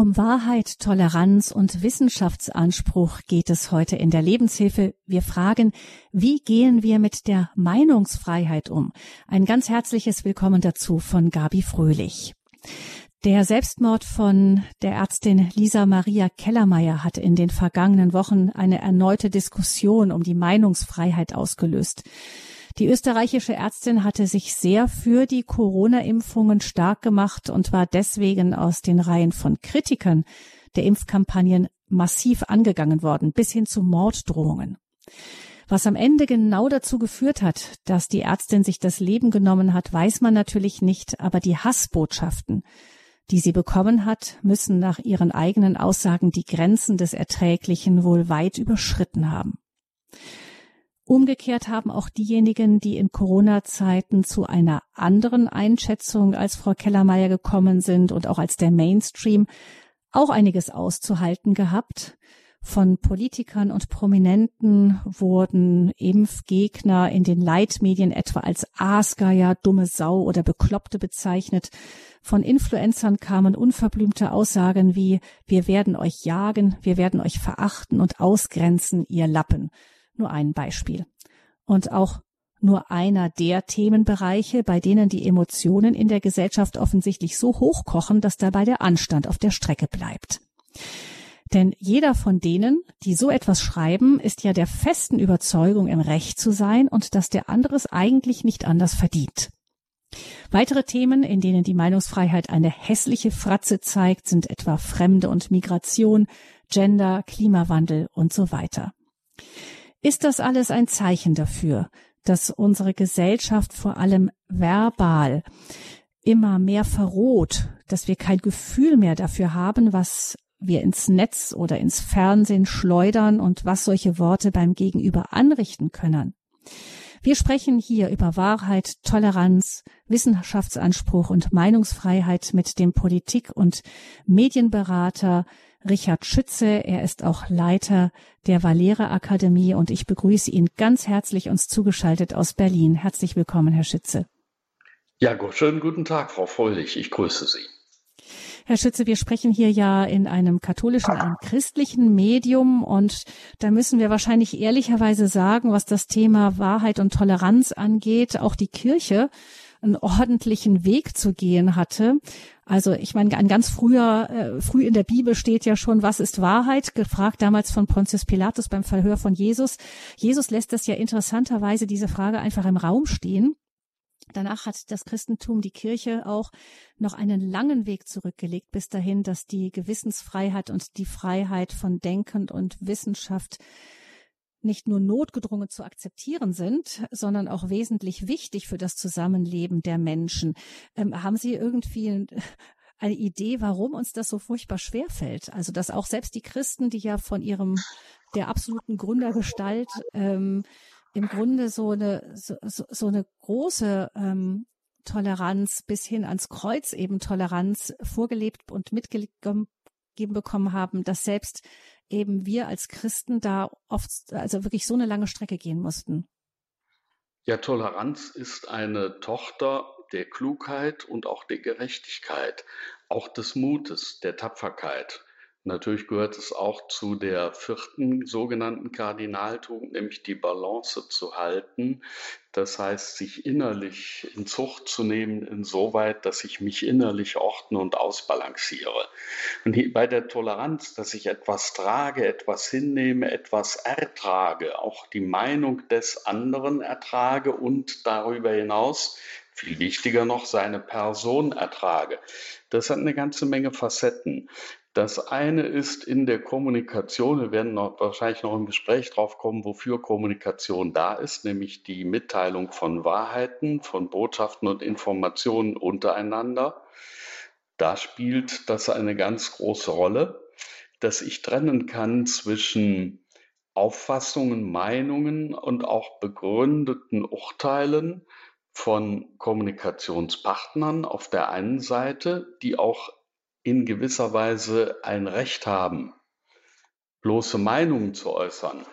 Um Wahrheit, Toleranz und Wissenschaftsanspruch geht es heute in der Lebenshilfe. Wir fragen, wie gehen wir mit der Meinungsfreiheit um? Ein ganz herzliches Willkommen dazu von Gabi Fröhlich. Der Selbstmord von der Ärztin Lisa Maria Kellermeier hat in den vergangenen Wochen eine erneute Diskussion um die Meinungsfreiheit ausgelöst. Die österreichische Ärztin hatte sich sehr für die Corona-Impfungen stark gemacht und war deswegen aus den Reihen von Kritikern der Impfkampagnen massiv angegangen worden, bis hin zu Morddrohungen. Was am Ende genau dazu geführt hat, dass die Ärztin sich das Leben genommen hat, weiß man natürlich nicht, aber die Hassbotschaften, die sie bekommen hat, müssen nach ihren eigenen Aussagen die Grenzen des Erträglichen wohl weit überschritten haben. Umgekehrt haben auch diejenigen, die in Corona-Zeiten zu einer anderen Einschätzung als Frau Kellermeier gekommen sind und auch als der Mainstream, auch einiges auszuhalten gehabt. Von Politikern und Prominenten wurden Impfgegner in den Leitmedien etwa als Aasgeier, dumme Sau oder Bekloppte bezeichnet. Von Influencern kamen unverblümte Aussagen wie Wir werden euch jagen, wir werden euch verachten und ausgrenzen, ihr Lappen. Nur ein Beispiel. Und auch nur einer der Themenbereiche, bei denen die Emotionen in der Gesellschaft offensichtlich so hochkochen, dass dabei der Anstand auf der Strecke bleibt. Denn jeder von denen, die so etwas schreiben, ist ja der festen Überzeugung, im Recht zu sein und dass der andere es eigentlich nicht anders verdient. Weitere Themen, in denen die Meinungsfreiheit eine hässliche Fratze zeigt, sind etwa Fremde und Migration, Gender, Klimawandel und so weiter. Ist das alles ein Zeichen dafür, dass unsere Gesellschaft vor allem verbal immer mehr verroht, dass wir kein Gefühl mehr dafür haben, was wir ins Netz oder ins Fernsehen schleudern und was solche Worte beim Gegenüber anrichten können. Wir sprechen hier über Wahrheit, Toleranz, Wissenschaftsanspruch und Meinungsfreiheit mit dem Politik- und Medienberater Richard Schütze. Er ist auch Leiter der Valera Akademie und ich begrüße ihn ganz herzlich uns zugeschaltet aus Berlin. Herzlich willkommen, Herr Schütze. Ja, schönen guten Tag, Frau Fröhlich. Ich grüße Sie. Herr Schütze, wir sprechen hier ja in einem katholischen, einem christlichen Medium und da müssen wir wahrscheinlich ehrlicherweise sagen, was das Thema Wahrheit und Toleranz angeht, auch die Kirche einen ordentlichen Weg zu gehen hatte. Also ich meine, ein ganz früher, äh, früh in der Bibel steht ja schon, was ist Wahrheit? Gefragt damals von Pontius Pilatus beim Verhör von Jesus. Jesus lässt das ja interessanterweise diese Frage einfach im Raum stehen. Danach hat das Christentum, die Kirche auch noch einen langen Weg zurückgelegt bis dahin, dass die Gewissensfreiheit und die Freiheit von Denken und Wissenschaft nicht nur notgedrungen zu akzeptieren sind, sondern auch wesentlich wichtig für das Zusammenleben der Menschen. Ähm, haben Sie irgendwie eine Idee, warum uns das so furchtbar schwer fällt? Also, dass auch selbst die Christen, die ja von ihrem, der absoluten Gründergestalt, ähm, im Grunde so eine, so, so eine große ähm, Toleranz bis hin ans Kreuz eben Toleranz vorgelebt und mitgegeben bekommen haben, dass selbst eben wir als Christen da oft, also wirklich so eine lange Strecke gehen mussten? Ja, Toleranz ist eine Tochter der Klugheit und auch der Gerechtigkeit, auch des Mutes, der Tapferkeit. Natürlich gehört es auch zu der vierten sogenannten Kardinaltugend, nämlich die Balance zu halten. Das heißt, sich innerlich in Zucht zu nehmen, insoweit, dass ich mich innerlich ordne und ausbalanciere. Und bei der Toleranz, dass ich etwas trage, etwas hinnehme, etwas ertrage, auch die Meinung des anderen ertrage und darüber hinaus viel wichtiger noch, seine Person ertrage. Das hat eine ganze Menge Facetten. Das eine ist in der Kommunikation, wir werden noch, wahrscheinlich noch im Gespräch drauf kommen, wofür Kommunikation da ist, nämlich die Mitteilung von Wahrheiten, von Botschaften und Informationen untereinander. Da spielt das eine ganz große Rolle, dass ich trennen kann zwischen Auffassungen, Meinungen und auch begründeten Urteilen von Kommunikationspartnern auf der einen Seite, die auch in gewisser Weise ein Recht haben, bloße Meinungen zu äußern,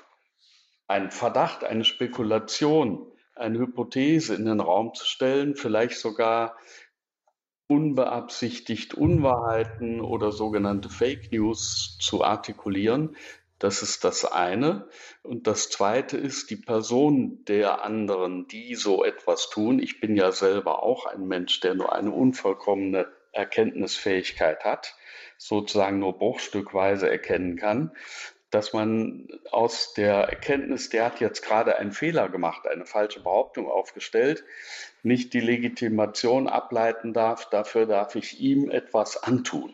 einen Verdacht, eine Spekulation, eine Hypothese in den Raum zu stellen, vielleicht sogar unbeabsichtigt Unwahrheiten oder sogenannte Fake News zu artikulieren. Das ist das eine. Und das zweite ist die Person der anderen, die so etwas tun. Ich bin ja selber auch ein Mensch, der nur eine unvollkommene Erkenntnisfähigkeit hat, sozusagen nur bruchstückweise erkennen kann dass man aus der Erkenntnis, der hat jetzt gerade einen Fehler gemacht, eine falsche Behauptung aufgestellt, nicht die Legitimation ableiten darf, dafür darf ich ihm etwas antun.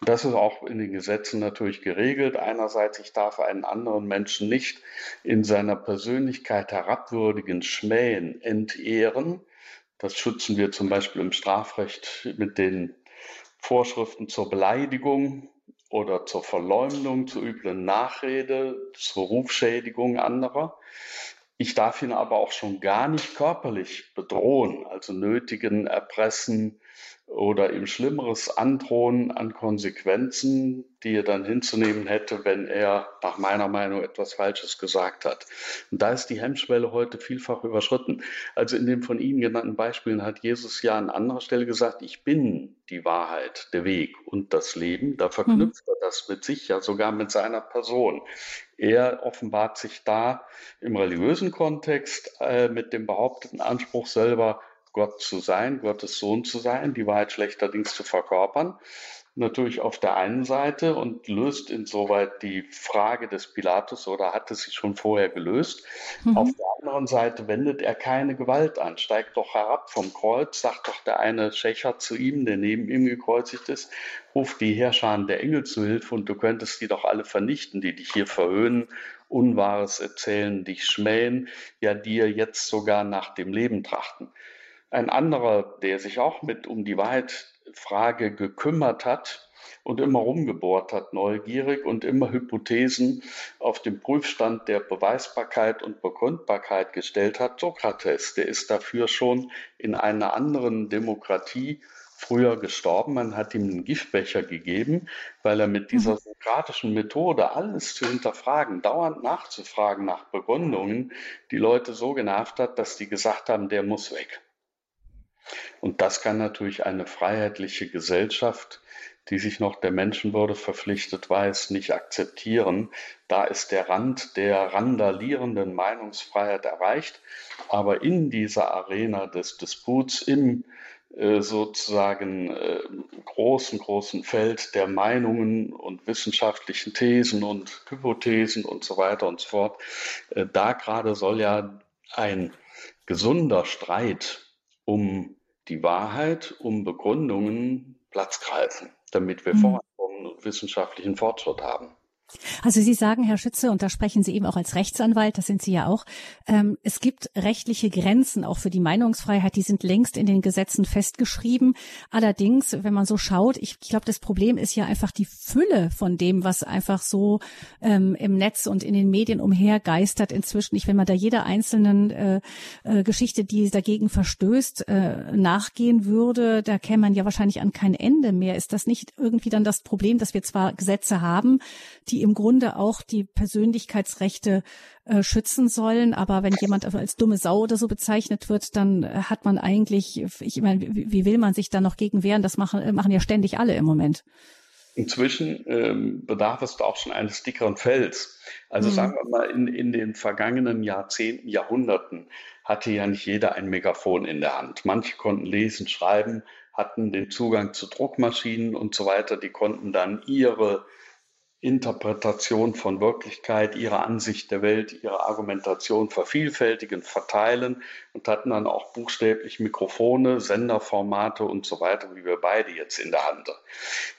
Das ist auch in den Gesetzen natürlich geregelt. Einerseits, ich darf einen anderen Menschen nicht in seiner Persönlichkeit herabwürdigen, schmähen, entehren. Das schützen wir zum Beispiel im Strafrecht mit den Vorschriften zur Beleidigung oder zur Verleumdung, zur üblen Nachrede, zur Rufschädigung anderer. Ich darf ihn aber auch schon gar nicht körperlich bedrohen, also nötigen, erpressen, oder ihm Schlimmeres androhen an Konsequenzen, die er dann hinzunehmen hätte, wenn er nach meiner Meinung etwas Falsches gesagt hat. Und da ist die Hemmschwelle heute vielfach überschritten. Also in den von Ihnen genannten Beispielen hat Jesus ja an anderer Stelle gesagt, ich bin die Wahrheit, der Weg und das Leben. Da verknüpft mhm. er das mit sich, ja sogar mit seiner Person. Er offenbart sich da im religiösen Kontext äh, mit dem behaupteten Anspruch selber, Gott zu sein, Gottes Sohn zu sein, die Wahrheit schlechterdings zu verkörpern. Natürlich auf der einen Seite und löst insoweit die Frage des Pilatus oder hat es sich schon vorher gelöst. Mhm. Auf der anderen Seite wendet er keine Gewalt an, steigt doch herab vom Kreuz, sagt doch der eine Schächer zu ihm, der neben ihm gekreuzigt ist, ruft die Herrscher der Engel zu Hilfe und du könntest die doch alle vernichten, die dich hier verhöhnen, Unwahres erzählen, dich schmähen, ja dir jetzt sogar nach dem Leben trachten. Ein anderer, der sich auch mit um die Wahrheitfrage gekümmert hat und immer rumgebohrt hat, neugierig und immer Hypothesen auf den Prüfstand der Beweisbarkeit und Begründbarkeit gestellt hat, Sokrates, der ist dafür schon in einer anderen Demokratie früher gestorben. Man hat ihm einen Giftbecher gegeben, weil er mit dieser mhm. sokratischen Methode alles zu hinterfragen, dauernd nachzufragen nach Begründungen, die Leute so genervt hat, dass die gesagt haben, der muss weg. Und das kann natürlich eine freiheitliche Gesellschaft, die sich noch der Menschenwürde verpflichtet weiß, nicht akzeptieren. Da ist der Rand der randalierenden Meinungsfreiheit erreicht. Aber in dieser Arena des Disputs, im äh, sozusagen äh, großen, großen Feld der Meinungen und wissenschaftlichen Thesen und Hypothesen und so weiter und so fort, äh, da gerade soll ja ein gesunder Streit um die Wahrheit, um Begründungen Platz greifen, damit wir mhm. vorankommen und wissenschaftlichen Fortschritt haben. Also Sie sagen, Herr Schütze, und da sprechen Sie eben auch als Rechtsanwalt, das sind Sie ja auch, ähm, es gibt rechtliche Grenzen auch für die Meinungsfreiheit, die sind längst in den Gesetzen festgeschrieben. Allerdings, wenn man so schaut, ich, ich glaube, das Problem ist ja einfach die Fülle von dem, was einfach so ähm, im Netz und in den Medien umhergeistert inzwischen. Ich, wenn man da jeder einzelnen äh, äh, Geschichte, die dagegen verstößt, äh, nachgehen würde, da käme man ja wahrscheinlich an kein Ende mehr. Ist das nicht irgendwie dann das Problem, dass wir zwar Gesetze haben, die die im Grunde auch die Persönlichkeitsrechte äh, schützen sollen. Aber wenn jemand als dumme Sau oder so bezeichnet wird, dann hat man eigentlich, ich meine, wie, wie will man sich da noch gegen wehren? Das machen, machen ja ständig alle im Moment. Inzwischen ähm, bedarf es auch schon eines dickeren Fells. Also mhm. sagen wir mal, in, in den vergangenen Jahrzehnten, Jahrhunderten hatte ja nicht jeder ein Megafon in der Hand. Manche konnten lesen, schreiben, hatten den Zugang zu Druckmaschinen und so weiter. Die konnten dann ihre Interpretation von Wirklichkeit, ihre Ansicht der Welt, ihre Argumentation vervielfältigen, verteilen und hatten dann auch buchstäblich Mikrofone, Senderformate und so weiter, wie wir beide jetzt in der Hand.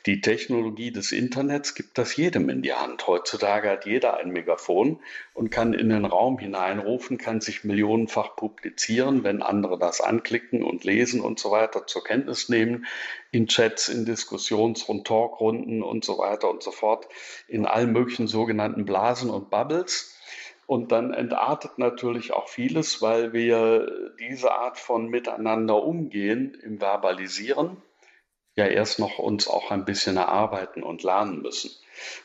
Die Technologie des Internets gibt das jedem in die Hand. Heutzutage hat jeder ein Megafon und kann in den Raum hineinrufen, kann sich millionenfach publizieren, wenn andere das anklicken und lesen und so weiter zur Kenntnis nehmen, in Chats, in Diskussions- und Talkrunden und so weiter und so fort, in allen möglichen sogenannten Blasen und Bubbles. Und dann entartet natürlich auch vieles, weil wir diese Art von Miteinander umgehen im Verbalisieren ja erst noch uns auch ein bisschen erarbeiten und lernen müssen.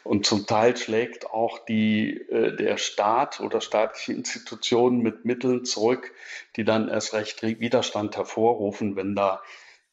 Und zum Teil schlägt auch die, äh, der Staat oder staatliche Institutionen mit Mitteln zurück, die dann erst recht Widerstand hervorrufen, wenn da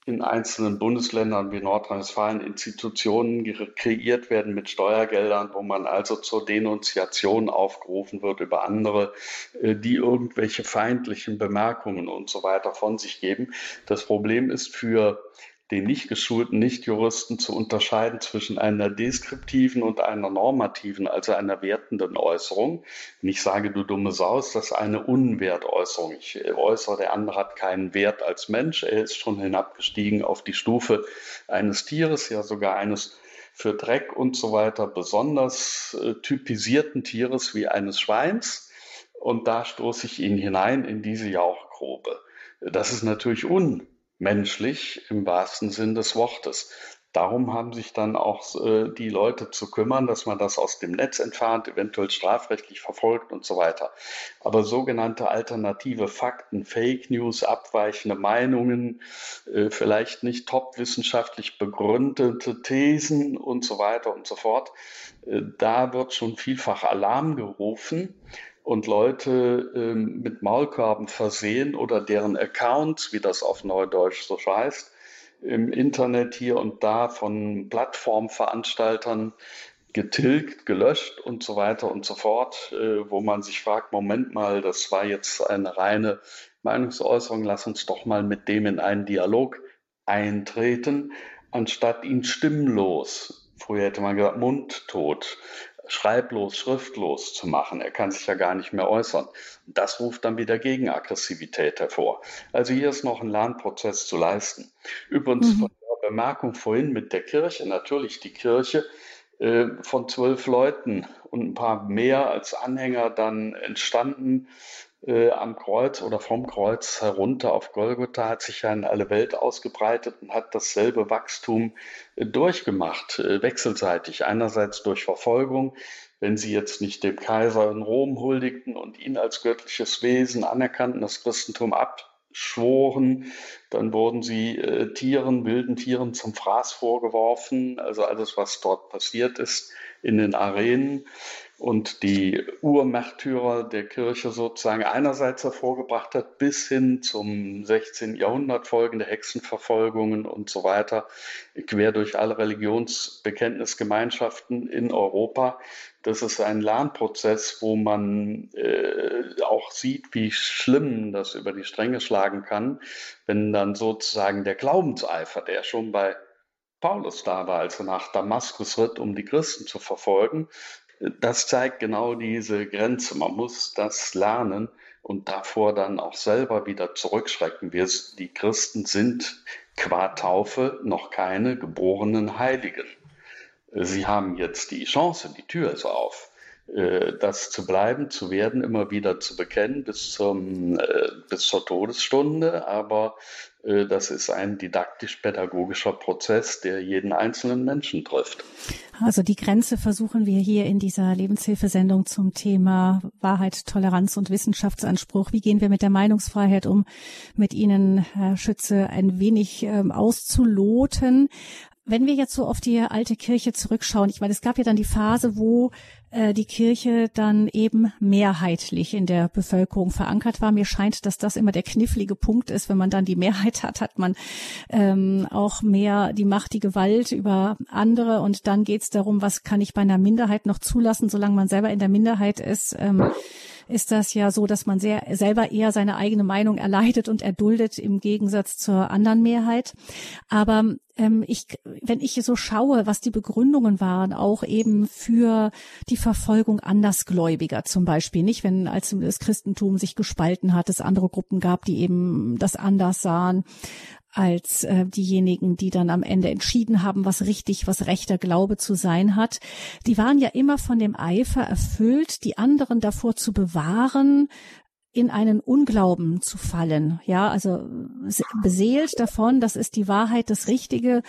in einzelnen Bundesländern wie Nordrhein-Westfalen Institutionen kreiert werden mit Steuergeldern, wo man also zur Denunziation aufgerufen wird über andere, äh, die irgendwelche feindlichen Bemerkungen und so weiter von sich geben. Das Problem ist für den nicht geschulten Nichtjuristen zu unterscheiden zwischen einer deskriptiven und einer normativen, also einer wertenden Äußerung. Wenn ich sage, du dumme Sau, ist das eine Unwertäußerung. Ich äußere, der andere hat keinen Wert als Mensch. Er ist schon hinabgestiegen auf die Stufe eines Tieres, ja sogar eines für Dreck und so weiter besonders äh, typisierten Tieres wie eines Schweins. Und da stoße ich ihn hinein in diese Jauchgrube. Das ist natürlich un menschlich im wahrsten Sinn des Wortes. Darum haben sich dann auch äh, die Leute zu kümmern, dass man das aus dem Netz entfernt, eventuell strafrechtlich verfolgt und so weiter. Aber sogenannte alternative Fakten, Fake News, abweichende Meinungen, äh, vielleicht nicht top wissenschaftlich begründete Thesen und so weiter und so fort, äh, da wird schon vielfach Alarm gerufen und Leute ähm, mit Maulkorben versehen oder deren Accounts, wie das auf Neudeutsch so heißt, im Internet hier und da von Plattformveranstaltern getilgt, gelöscht und so weiter und so fort, äh, wo man sich fragt, Moment mal, das war jetzt eine reine Meinungsäußerung, lass uns doch mal mit dem in einen Dialog eintreten, anstatt ihn stimmlos, früher hätte man gesagt mundtot, schreiblos, schriftlos zu machen. Er kann sich ja gar nicht mehr äußern. Das ruft dann wieder Gegenaggressivität hervor. Also hier ist noch ein Lernprozess zu leisten. Übrigens mhm. von der Bemerkung vorhin mit der Kirche, natürlich die Kirche äh, von zwölf Leuten und ein paar mehr als Anhänger dann entstanden äh, am Kreuz oder vom Kreuz herunter auf Golgotha hat sich ja in alle Welt ausgebreitet und hat dasselbe Wachstum äh, durchgemacht, äh, wechselseitig. Einerseits durch Verfolgung, wenn sie jetzt nicht dem Kaiser in Rom huldigten und ihn als göttliches Wesen anerkannten, das Christentum abschworen, dann wurden sie äh, Tieren, wilden Tieren zum Fraß vorgeworfen, also alles, was dort passiert ist in den Arenen und die Urmärtyrer der Kirche sozusagen einerseits hervorgebracht hat, bis hin zum 16. Jahrhundert folgende Hexenverfolgungen und so weiter, quer durch alle Religionsbekenntnisgemeinschaften in Europa. Das ist ein Lernprozess, wo man äh, auch sieht, wie schlimm das über die Stränge schlagen kann, wenn dann sozusagen der Glaubenseifer, der schon bei Paulus da war, als er nach Damaskus ritt, um die Christen zu verfolgen, das zeigt genau diese Grenze. Man muss das lernen und davor dann auch selber wieder zurückschrecken. Wir, die Christen sind qua Taufe noch keine geborenen Heiligen. Sie haben jetzt die Chance, die Tür ist auf, äh, das zu bleiben, zu werden, immer wieder zu bekennen bis, zum, äh, bis zur Todesstunde. Aber das ist ein didaktisch-pädagogischer Prozess, der jeden einzelnen Menschen trifft. Also die Grenze versuchen wir hier in dieser Lebenshilfesendung zum Thema Wahrheit, Toleranz und Wissenschaftsanspruch. Wie gehen wir mit der Meinungsfreiheit um, mit Ihnen, Herr Schütze, ein wenig ähm, auszuloten. Wenn wir jetzt so auf die alte Kirche zurückschauen, ich meine, es gab ja dann die Phase, wo äh, die Kirche dann eben mehrheitlich in der Bevölkerung verankert war. Mir scheint, dass das immer der knifflige Punkt ist. Wenn man dann die Mehrheit hat, hat man ähm, auch mehr die Macht, die Gewalt über andere. Und dann geht es darum, was kann ich bei einer Minderheit noch zulassen, solange man selber in der Minderheit ist. Ähm, ist das ja so, dass man sehr selber eher seine eigene Meinung erleidet und erduldet im Gegensatz zur anderen Mehrheit. Aber ähm, ich, wenn ich so schaue, was die Begründungen waren, auch eben für die Verfolgung Andersgläubiger zum Beispiel, nicht wenn als das Christentum sich gespalten hat, es andere Gruppen gab, die eben das anders sahen als äh, diejenigen, die dann am Ende entschieden haben, was richtig, was rechter Glaube zu sein hat. Die waren ja immer von dem Eifer erfüllt, die anderen davor zu bewahren, in einen Unglauben zu fallen. Ja, also beseelt davon, das ist die Wahrheit, das Richtige.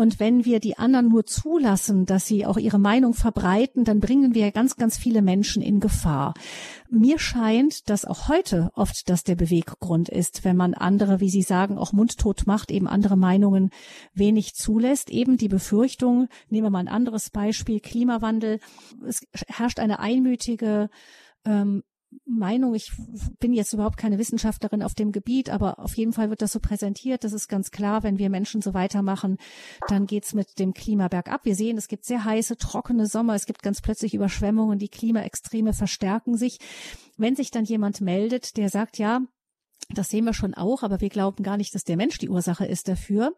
Und wenn wir die anderen nur zulassen, dass sie auch ihre Meinung verbreiten, dann bringen wir ganz, ganz viele Menschen in Gefahr. Mir scheint, dass auch heute oft das der Beweggrund ist, wenn man andere, wie Sie sagen, auch mundtot macht, eben andere Meinungen wenig zulässt. Eben die Befürchtung, nehmen wir mal ein anderes Beispiel, Klimawandel. Es herrscht eine einmütige ähm, Meinung, ich bin jetzt überhaupt keine Wissenschaftlerin auf dem Gebiet, aber auf jeden Fall wird das so präsentiert. Das ist ganz klar, wenn wir Menschen so weitermachen, dann geht's mit dem Klima bergab. Wir sehen, es gibt sehr heiße, trockene Sommer, es gibt ganz plötzlich Überschwemmungen, die Klimaextreme verstärken sich. Wenn sich dann jemand meldet, der sagt, ja, das sehen wir schon auch, aber wir glauben gar nicht, dass der Mensch die Ursache ist dafür.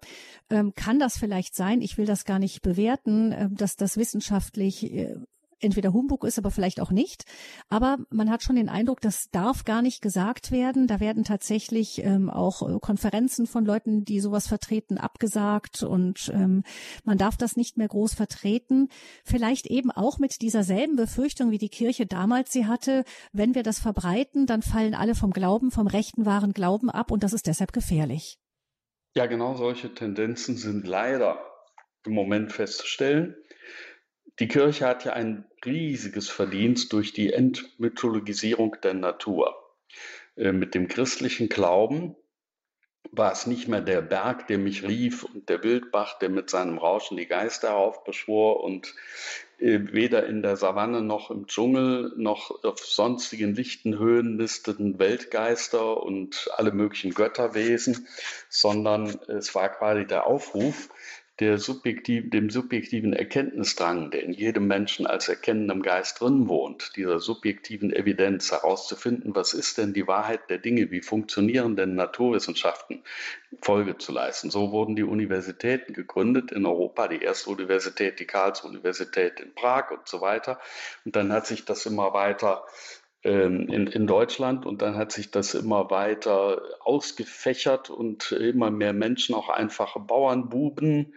Ähm, kann das vielleicht sein? Ich will das gar nicht bewerten, äh, dass das wissenschaftlich äh, entweder Humbug ist, aber vielleicht auch nicht. Aber man hat schon den Eindruck, das darf gar nicht gesagt werden. Da werden tatsächlich ähm, auch äh, Konferenzen von Leuten, die sowas vertreten, abgesagt und ähm, man darf das nicht mehr groß vertreten. Vielleicht eben auch mit dieser selben Befürchtung, wie die Kirche damals sie hatte. Wenn wir das verbreiten, dann fallen alle vom Glauben, vom rechten wahren Glauben ab und das ist deshalb gefährlich. Ja, genau solche Tendenzen sind leider im Moment festzustellen. Die Kirche hat ja ein riesiges Verdienst durch die Entmythologisierung der Natur. Äh, mit dem christlichen Glauben war es nicht mehr der Berg, der mich rief und der Wildbach, der mit seinem Rauschen die Geister heraufbeschwor und äh, weder in der Savanne noch im Dschungel noch auf sonstigen lichten Höhen nisteten Weltgeister und alle möglichen Götterwesen, sondern es war quasi der Aufruf, der subjektiv, dem subjektiven Erkenntnisdrang, der in jedem Menschen als erkennendem Geist drin wohnt, dieser subjektiven Evidenz herauszufinden, was ist denn die Wahrheit der Dinge, wie funktionieren denn Naturwissenschaften, Folge zu leisten. So wurden die Universitäten gegründet in Europa, die erste Universität, die Karlsruhe Universität in Prag und so weiter. Und dann hat sich das immer weiter ähm, in, in Deutschland und dann hat sich das immer weiter ausgefächert und immer mehr Menschen, auch einfache Bauernbuben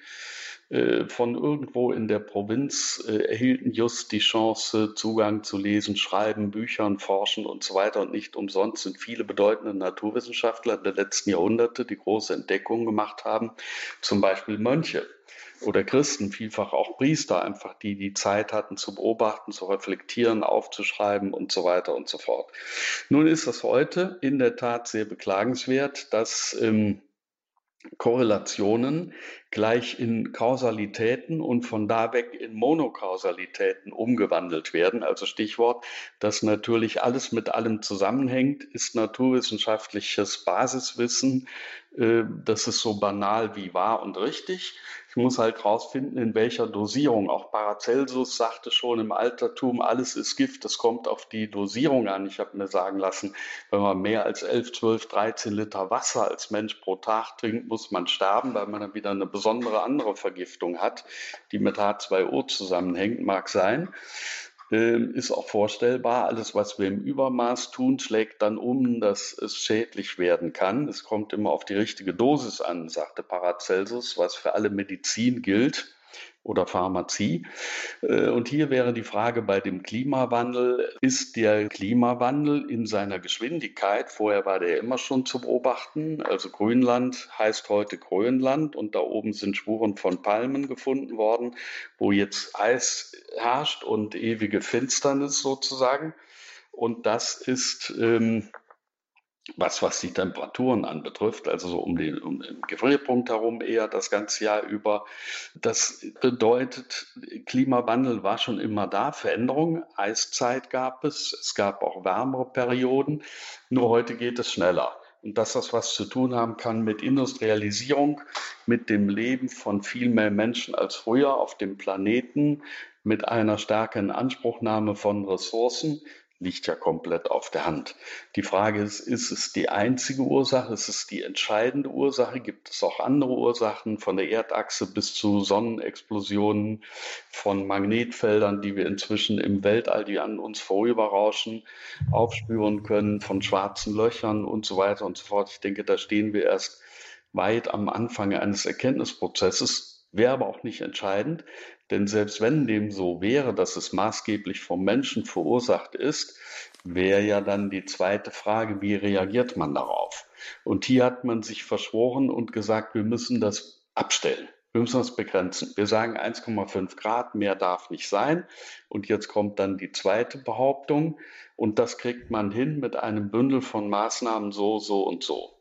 äh, von irgendwo in der Provinz äh, erhielten just die Chance, Zugang zu lesen, schreiben, Büchern, forschen und so weiter. Und nicht umsonst sind viele bedeutende Naturwissenschaftler der letzten Jahrhunderte, die große Entdeckungen gemacht haben, zum Beispiel Mönche oder Christen, vielfach auch Priester, einfach die die Zeit hatten zu beobachten, zu reflektieren, aufzuschreiben und so weiter und so fort. Nun ist es heute in der Tat sehr beklagenswert, dass ähm, Korrelationen gleich in Kausalitäten und von da weg in Monokausalitäten umgewandelt werden. Also Stichwort, dass natürlich alles mit allem zusammenhängt, ist naturwissenschaftliches Basiswissen. Äh, das ist so banal wie wahr und richtig. Ich muss halt rausfinden, in welcher Dosierung. Auch Paracelsus sagte schon im Altertum, alles ist Gift, das kommt auf die Dosierung an. Ich habe mir sagen lassen, wenn man mehr als 11, 12, 13 Liter Wasser als Mensch pro Tag trinkt, muss man sterben, weil man dann wieder eine besondere andere Vergiftung hat, die mit H2O zusammenhängt, mag sein. Ähm, ist auch vorstellbar. Alles, was wir im Übermaß tun, schlägt dann um, dass es schädlich werden kann. Es kommt immer auf die richtige Dosis an, sagte Paracelsus, was für alle Medizin gilt oder Pharmazie. Äh, und hier wäre die Frage bei dem Klimawandel, ist der Klimawandel in seiner Geschwindigkeit, vorher war der immer schon zu beobachten, also Grünland heißt heute Grönland und da oben sind Spuren von Palmen gefunden worden, wo jetzt Eis herrscht und ewige Finsternis sozusagen. Und das ist ähm, was, was die Temperaturen anbetrifft, also so um den, um den Gefrierpunkt herum eher das ganze Jahr über. Das bedeutet, Klimawandel war schon immer da, Veränderung, Eiszeit gab es, es gab auch wärmere Perioden, nur heute geht es schneller. Und dass das was zu tun haben kann mit Industrialisierung, mit dem Leben von viel mehr Menschen als früher auf dem Planeten, mit einer stärkeren Anspruchnahme von Ressourcen, liegt ja komplett auf der Hand. Die Frage ist, ist es die einzige Ursache? Ist es die entscheidende Ursache? Gibt es auch andere Ursachen von der Erdachse bis zu Sonnenexplosionen, von Magnetfeldern, die wir inzwischen im Weltall, die an uns vorüberrauschen, aufspüren können, von schwarzen Löchern und so weiter und so fort? Ich denke, da stehen wir erst weit am Anfang eines Erkenntnisprozesses. Wäre aber auch nicht entscheidend, denn selbst wenn dem so wäre, dass es maßgeblich vom Menschen verursacht ist, wäre ja dann die zweite Frage, wie reagiert man darauf? Und hier hat man sich verschworen und gesagt, wir müssen das abstellen. Wir müssen das begrenzen. Wir sagen 1,5 Grad, mehr darf nicht sein. Und jetzt kommt dann die zweite Behauptung. Und das kriegt man hin mit einem Bündel von Maßnahmen so, so und so.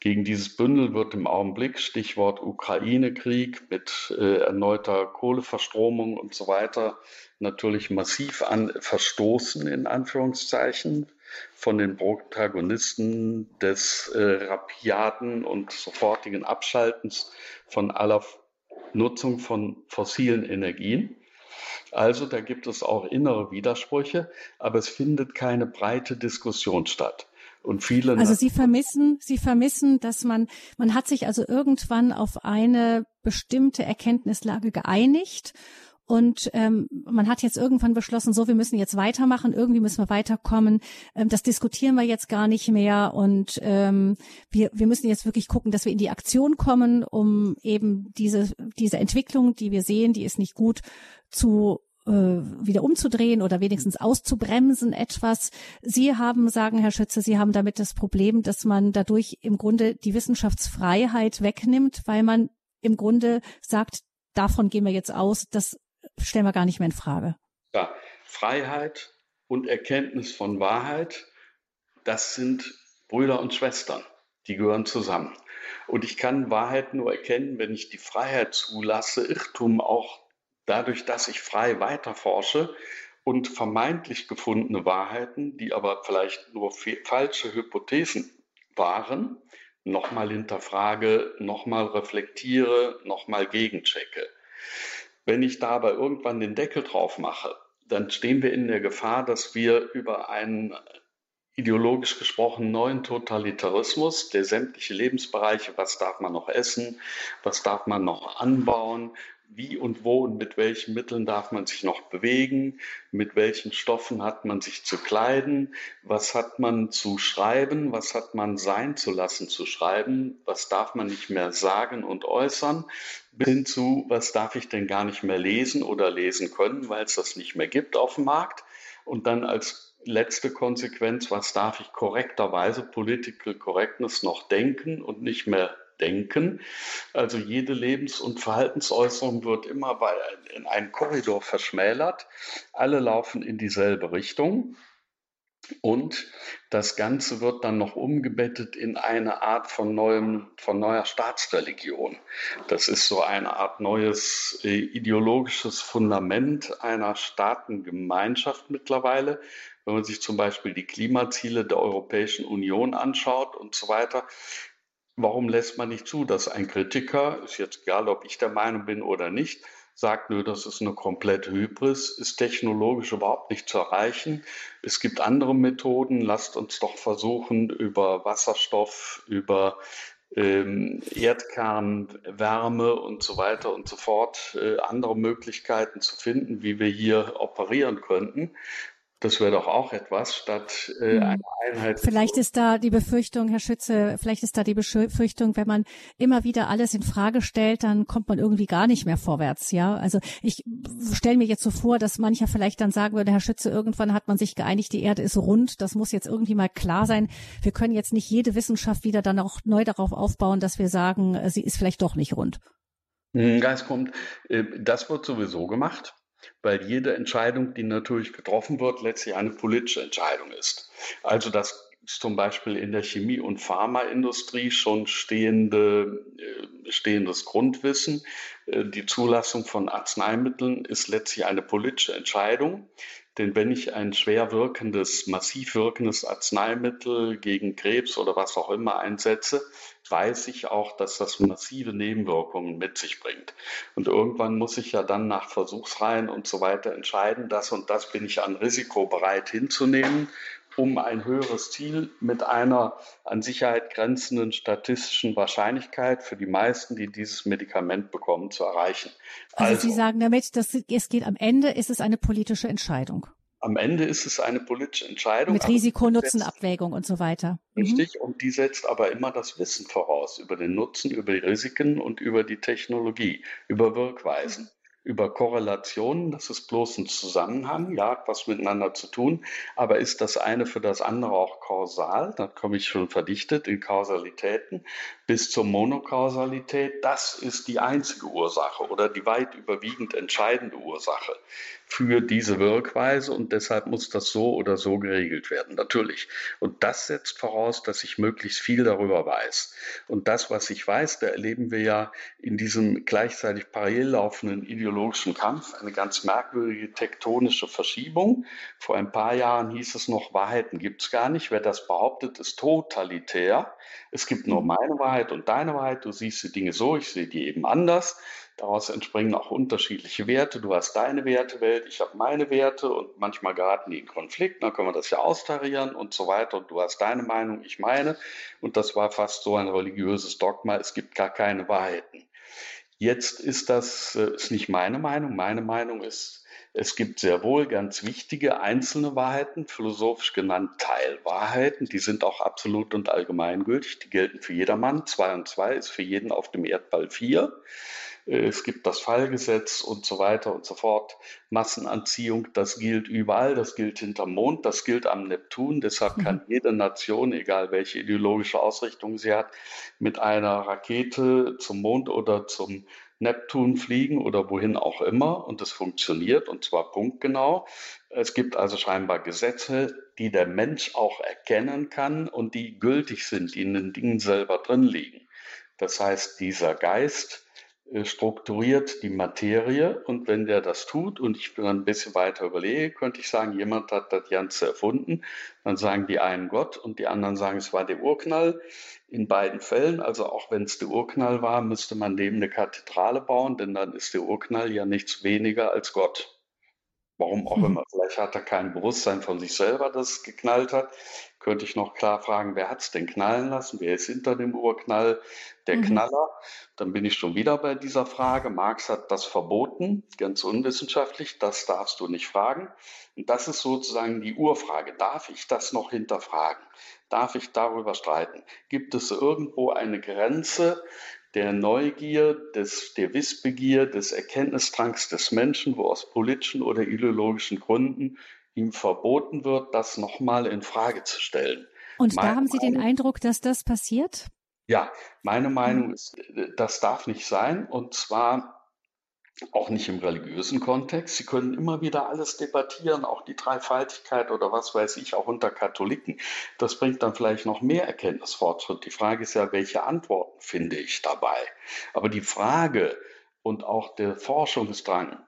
Gegen dieses Bündel wird im Augenblick, Stichwort Ukraine-Krieg mit äh, erneuter Kohleverstromung und so weiter, natürlich massiv an, verstoßen, in Anführungszeichen. von den Protagonisten des äh, rapiaten und sofortigen Abschaltens von aller Nutzung von fossilen Energien. Also da gibt es auch innere Widersprüche, aber es findet keine breite Diskussion statt. Und viele also Sie vermissen, Sie vermissen, dass man, man hat sich also irgendwann auf eine bestimmte Erkenntnislage geeinigt und ähm, man hat jetzt irgendwann beschlossen, so, wir müssen jetzt weitermachen, irgendwie müssen wir weiterkommen. Ähm, das diskutieren wir jetzt gar nicht mehr. Und ähm, wir, wir müssen jetzt wirklich gucken, dass wir in die Aktion kommen, um eben diese, diese Entwicklung, die wir sehen, die ist nicht gut, zu wieder umzudrehen oder wenigstens auszubremsen etwas. Sie haben, sagen Herr Schütze, Sie haben damit das Problem, dass man dadurch im Grunde die Wissenschaftsfreiheit wegnimmt, weil man im Grunde sagt, davon gehen wir jetzt aus, das stellen wir gar nicht mehr in Frage. Ja, Freiheit und Erkenntnis von Wahrheit, das sind Brüder und Schwestern, die gehören zusammen. Und ich kann Wahrheit nur erkennen, wenn ich die Freiheit zulasse, Irrtum auch dadurch, dass ich frei weiterforsche und vermeintlich gefundene Wahrheiten, die aber vielleicht nur falsche Hypothesen waren, nochmal hinterfrage, nochmal reflektiere, nochmal gegenchecke. Wenn ich da aber irgendwann den Deckel drauf mache, dann stehen wir in der Gefahr, dass wir über einen ideologisch gesprochen neuen Totalitarismus, der sämtliche Lebensbereiche, was darf man noch essen, was darf man noch anbauen, wie und wo und mit welchen Mitteln darf man sich noch bewegen, mit welchen Stoffen hat man sich zu kleiden, was hat man zu schreiben, was hat man sein zu lassen zu schreiben, was darf man nicht mehr sagen und äußern, bis hin zu, was darf ich denn gar nicht mehr lesen oder lesen können, weil es das nicht mehr gibt auf dem Markt. Und dann als letzte Konsequenz, was darf ich korrekterweise, Political Correctness, noch denken und nicht mehr denken. Also jede Lebens- und Verhaltensäußerung wird immer in einen Korridor verschmälert. Alle laufen in dieselbe Richtung. Und das Ganze wird dann noch umgebettet in eine Art von, neuem, von neuer Staatsreligion. Das ist so eine Art neues äh, ideologisches Fundament einer Staatengemeinschaft mittlerweile. Wenn man sich zum Beispiel die Klimaziele der Europäischen Union anschaut und so weiter, Warum lässt man nicht zu, dass ein Kritiker, ist jetzt egal, ob ich der Meinung bin oder nicht, sagt, nö, das ist eine komplette Hybris, ist technologisch überhaupt nicht zu erreichen. Es gibt andere Methoden, lasst uns doch versuchen, über Wasserstoff, über ähm, Erdkern, Wärme und so weiter und so fort äh, andere Möglichkeiten zu finden, wie wir hier operieren könnten. Das wäre doch auch etwas, statt äh, hm. eine Einheit. Vielleicht ist da die Befürchtung, Herr Schütze, vielleicht ist da die Befürchtung, wenn man immer wieder alles in Frage stellt, dann kommt man irgendwie gar nicht mehr vorwärts. Ja, also ich stelle mir jetzt so vor, dass mancher vielleicht dann sagen würde, Herr Schütze, irgendwann hat man sich geeinigt, die Erde ist rund. Das muss jetzt irgendwie mal klar sein. Wir können jetzt nicht jede Wissenschaft wieder dann auch neu darauf aufbauen, dass wir sagen, äh, sie ist vielleicht doch nicht rund. Hm, das kommt, äh, das wird sowieso gemacht weil jede Entscheidung, die natürlich getroffen wird, letztlich eine politische Entscheidung ist. Also das zum Beispiel in der Chemie- und Pharmaindustrie schon stehende, äh, stehendes Grundwissen. Äh, die Zulassung von Arzneimitteln ist letztlich eine politische Entscheidung. Denn wenn ich ein schwer wirkendes, massiv wirkendes Arzneimittel gegen Krebs oder was auch immer einsetze, weiß ich auch, dass das massive Nebenwirkungen mit sich bringt. Und irgendwann muss ich ja dann nach Versuchsreihen und so weiter entscheiden, das und das bin ich an Risiko bereit hinzunehmen, um ein höheres Ziel mit einer an Sicherheit grenzenden statistischen Wahrscheinlichkeit für die meisten, die dieses Medikament bekommen, zu erreichen. Also, also Sie sagen damit, dass es geht am Ende ist es eine politische Entscheidung. Am Ende ist es eine politische Entscheidung. Mit Risiko-Nutzen-Abwägung und so weiter. Mhm. Richtig, mhm. und die setzt aber immer das Wissen voraus über den Nutzen, über die Risiken und über die Technologie, über Wirkweisen über Korrelationen, das ist bloß ein Zusammenhang, ja, was miteinander zu tun, aber ist das eine für das andere auch kausal? Dann komme ich schon verdichtet in Kausalitäten. bis zur Monokausalität, das ist die einzige Ursache oder die weit überwiegend entscheidende Ursache für diese Wirkweise und deshalb muss das so oder so geregelt werden, natürlich. Und das setzt voraus, dass ich möglichst viel darüber weiß. Und das, was ich weiß, da erleben wir ja in diesem gleichzeitig parallel laufenden ideologischen Kampf eine ganz merkwürdige tektonische Verschiebung. Vor ein paar Jahren hieß es noch, Wahrheiten gibt es gar nicht. Wer das behauptet, ist totalitär. Es gibt nur meine Wahrheit und deine Wahrheit. Du siehst die Dinge so, ich sehe die eben anders. Daraus entspringen auch unterschiedliche Werte. Du hast deine Wertewelt, ich habe meine Werte und manchmal geraten die in Konflikt. Dann können wir das ja austarieren und so weiter. Und du hast deine Meinung, ich meine. Und das war fast so ein religiöses Dogma. Es gibt gar keine Wahrheiten. Jetzt ist das äh, ist nicht meine Meinung. Meine Meinung ist, es gibt sehr wohl ganz wichtige einzelne Wahrheiten, philosophisch genannt Teilwahrheiten. Die sind auch absolut und allgemeingültig. Die gelten für jedermann. Zwei und zwei ist für jeden auf dem Erdball vier. Es gibt das Fallgesetz und so weiter und so fort. Massenanziehung, das gilt überall, das gilt hinterm Mond, das gilt am Neptun. Deshalb mhm. kann jede Nation, egal welche ideologische Ausrichtung sie hat, mit einer Rakete zum Mond oder zum Neptun fliegen oder wohin auch immer und es funktioniert und zwar punktgenau. Es gibt also scheinbar Gesetze, die der Mensch auch erkennen kann und die gültig sind, die in den Dingen selber drin liegen. Das heißt, dieser Geist, strukturiert die Materie und wenn der das tut und ich dann ein bisschen weiter überlege, könnte ich sagen, jemand hat das Ganze erfunden. Dann sagen die einen Gott und die anderen sagen, es war der Urknall. In beiden Fällen, also auch wenn es der Urknall war, müsste man dem eine Kathedrale bauen, denn dann ist der Urknall ja nichts weniger als Gott. Warum auch mhm. immer. Vielleicht hat er kein Bewusstsein von sich selber, dass es geknallt hat. Könnte ich noch klar fragen, wer hat es denn knallen lassen? Wer ist hinter dem Urknall? Der mhm. Knaller. Dann bin ich schon wieder bei dieser Frage. Marx hat das verboten, ganz unwissenschaftlich. Das darfst du nicht fragen. Und das ist sozusagen die Urfrage. Darf ich das noch hinterfragen? Darf ich darüber streiten? Gibt es irgendwo eine Grenze, der Neugier, des, der Wissbegier, des Erkenntnisdrangs des Menschen, wo aus politischen oder ideologischen Gründen ihm verboten wird, das nochmal in Frage zu stellen. Und meine da haben Sie Meinung, den Eindruck, dass das passiert? Ja, meine Meinung ist, das darf nicht sein. Und zwar auch nicht im religiösen Kontext. Sie können immer wieder alles debattieren, auch die Dreifaltigkeit oder was weiß ich, auch unter Katholiken. Das bringt dann vielleicht noch mehr Erkenntnisfortschritt. Die Frage ist ja, welche Antworten finde ich dabei? Aber die Frage und auch der Forschungsdrang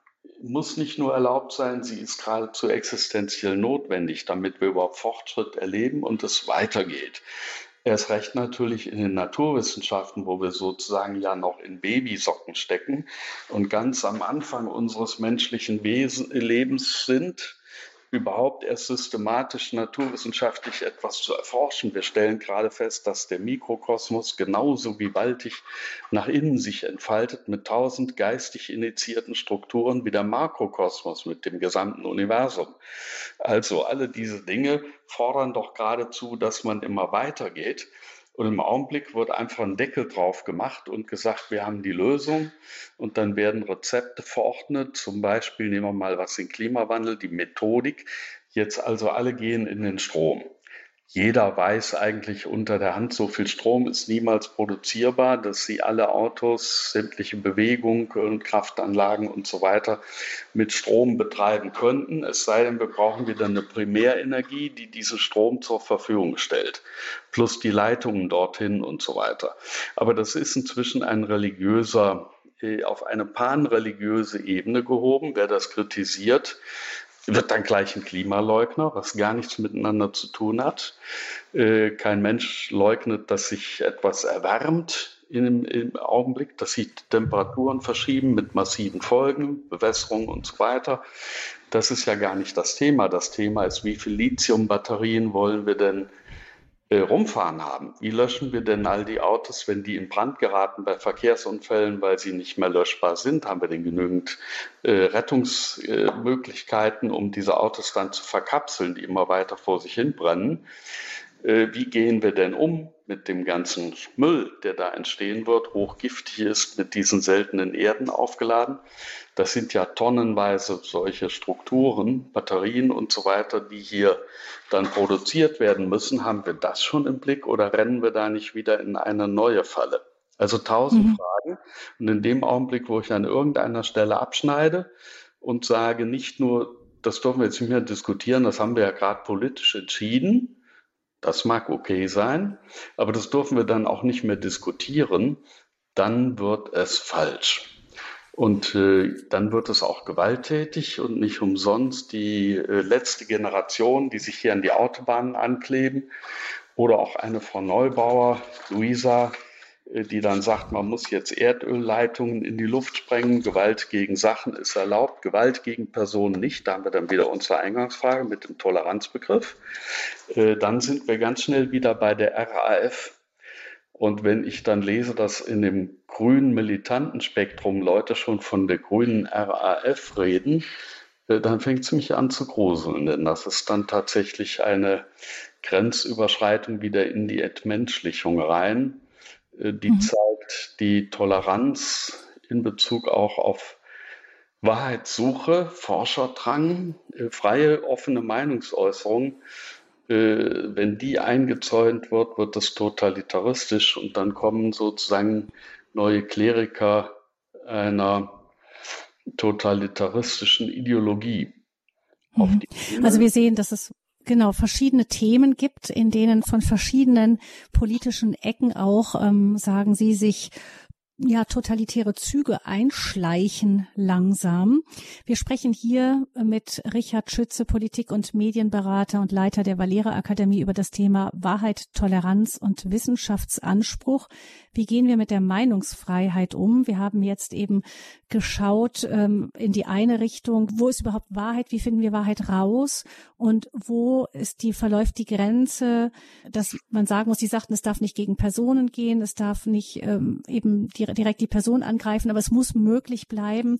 muss nicht nur erlaubt sein, sie ist geradezu existenziell notwendig, damit wir überhaupt Fortschritt erleben und es weitergeht. Erst recht natürlich in den Naturwissenschaften, wo wir sozusagen ja noch in Babysocken stecken und ganz am Anfang unseres menschlichen Wesen, Lebens sind überhaupt erst systematisch naturwissenschaftlich etwas zu erforschen. Wir stellen gerade fest, dass der Mikrokosmos genauso gewaltig nach innen sich entfaltet mit tausend geistig initiierten Strukturen wie der Makrokosmos mit dem gesamten Universum. Also alle diese Dinge fordern doch geradezu, dass man immer weitergeht. Und im Augenblick wird einfach ein Deckel drauf gemacht und gesagt, wir haben die Lösung. Und dann werden Rezepte verordnet. Zum Beispiel nehmen wir mal was den Klimawandel, die Methodik. Jetzt also alle gehen in den Strom. Jeder weiß eigentlich unter der Hand, so viel Strom ist niemals produzierbar, dass sie alle Autos, sämtliche Bewegungen und Kraftanlagen und so weiter mit Strom betreiben könnten. Es sei denn, wir brauchen wieder eine Primärenergie, die diesen Strom zur Verfügung stellt, plus die Leitungen dorthin und so weiter. Aber das ist inzwischen ein religiöser äh, auf eine panreligiöse Ebene gehoben. Wer das kritisiert, wird dann gleich ein Klimaleugner, was gar nichts miteinander zu tun hat. Äh, kein Mensch leugnet, dass sich etwas erwärmt im, im Augenblick, dass sich Temperaturen verschieben mit massiven Folgen, Bewässerung und so weiter. Das ist ja gar nicht das Thema. Das Thema ist, wie viel Lithiumbatterien wollen wir denn äh, rumfahren haben. Wie löschen wir denn all die Autos, wenn die in Brand geraten bei Verkehrsunfällen, weil sie nicht mehr löschbar sind? Haben wir denn genügend äh, Rettungsmöglichkeiten, um diese Autos dann zu verkapseln, die immer weiter vor sich hin brennen? Äh, wie gehen wir denn um mit dem ganzen Müll, der da entstehen wird, hochgiftig ist, mit diesen seltenen Erden aufgeladen? Das sind ja tonnenweise solche Strukturen, Batterien und so weiter, die hier dann produziert werden müssen. Haben wir das schon im Blick oder rennen wir da nicht wieder in eine neue Falle? Also tausend mhm. Fragen. Und in dem Augenblick, wo ich an irgendeiner Stelle abschneide und sage, nicht nur, das dürfen wir jetzt nicht mehr diskutieren, das haben wir ja gerade politisch entschieden, das mag okay sein, aber das dürfen wir dann auch nicht mehr diskutieren. Dann wird es falsch. Und äh, dann wird es auch gewalttätig und nicht umsonst die äh, letzte Generation, die sich hier an die Autobahnen ankleben, oder auch eine Frau Neubauer, Luisa, die dann sagt, man muss jetzt Erdölleitungen in die Luft sprengen, Gewalt gegen Sachen ist erlaubt, Gewalt gegen Personen nicht. Da haben wir dann wieder unsere Eingangsfrage mit dem Toleranzbegriff. Äh, dann sind wir ganz schnell wieder bei der RAF. Und wenn ich dann lese, dass in dem grünen militanten Spektrum Leute schon von der grünen RAF reden, äh, dann fängt es mich an zu gruseln, denn das ist dann tatsächlich eine Grenzüberschreitung wieder in die Entmenschlichung rein äh, die mhm. zeigt die Toleranz in Bezug auch auf Wahrheitssuche, Forscherdrang, äh, freie, offene Meinungsäußerung. Äh, wenn die eingezäunt wird, wird das totalitaristisch und dann kommen sozusagen neue Kleriker einer totalitaristischen Ideologie. Mhm. Also wir sehen, dass es genau verschiedene Themen gibt, in denen von verschiedenen politischen Ecken auch, ähm, sagen Sie, sich ja, totalitäre Züge einschleichen langsam. Wir sprechen hier mit Richard Schütze, Politik- und Medienberater und Leiter der Valera Akademie über das Thema Wahrheit, Toleranz und Wissenschaftsanspruch. Wie gehen wir mit der Meinungsfreiheit um? Wir haben jetzt eben geschaut ähm, in die eine Richtung, wo ist überhaupt Wahrheit, wie finden wir Wahrheit raus und wo ist die, verläuft die Grenze, dass man sagen muss, die sagten, es darf nicht gegen Personen gehen, es darf nicht ähm, eben die, direkt die Person angreifen, aber es muss möglich bleiben,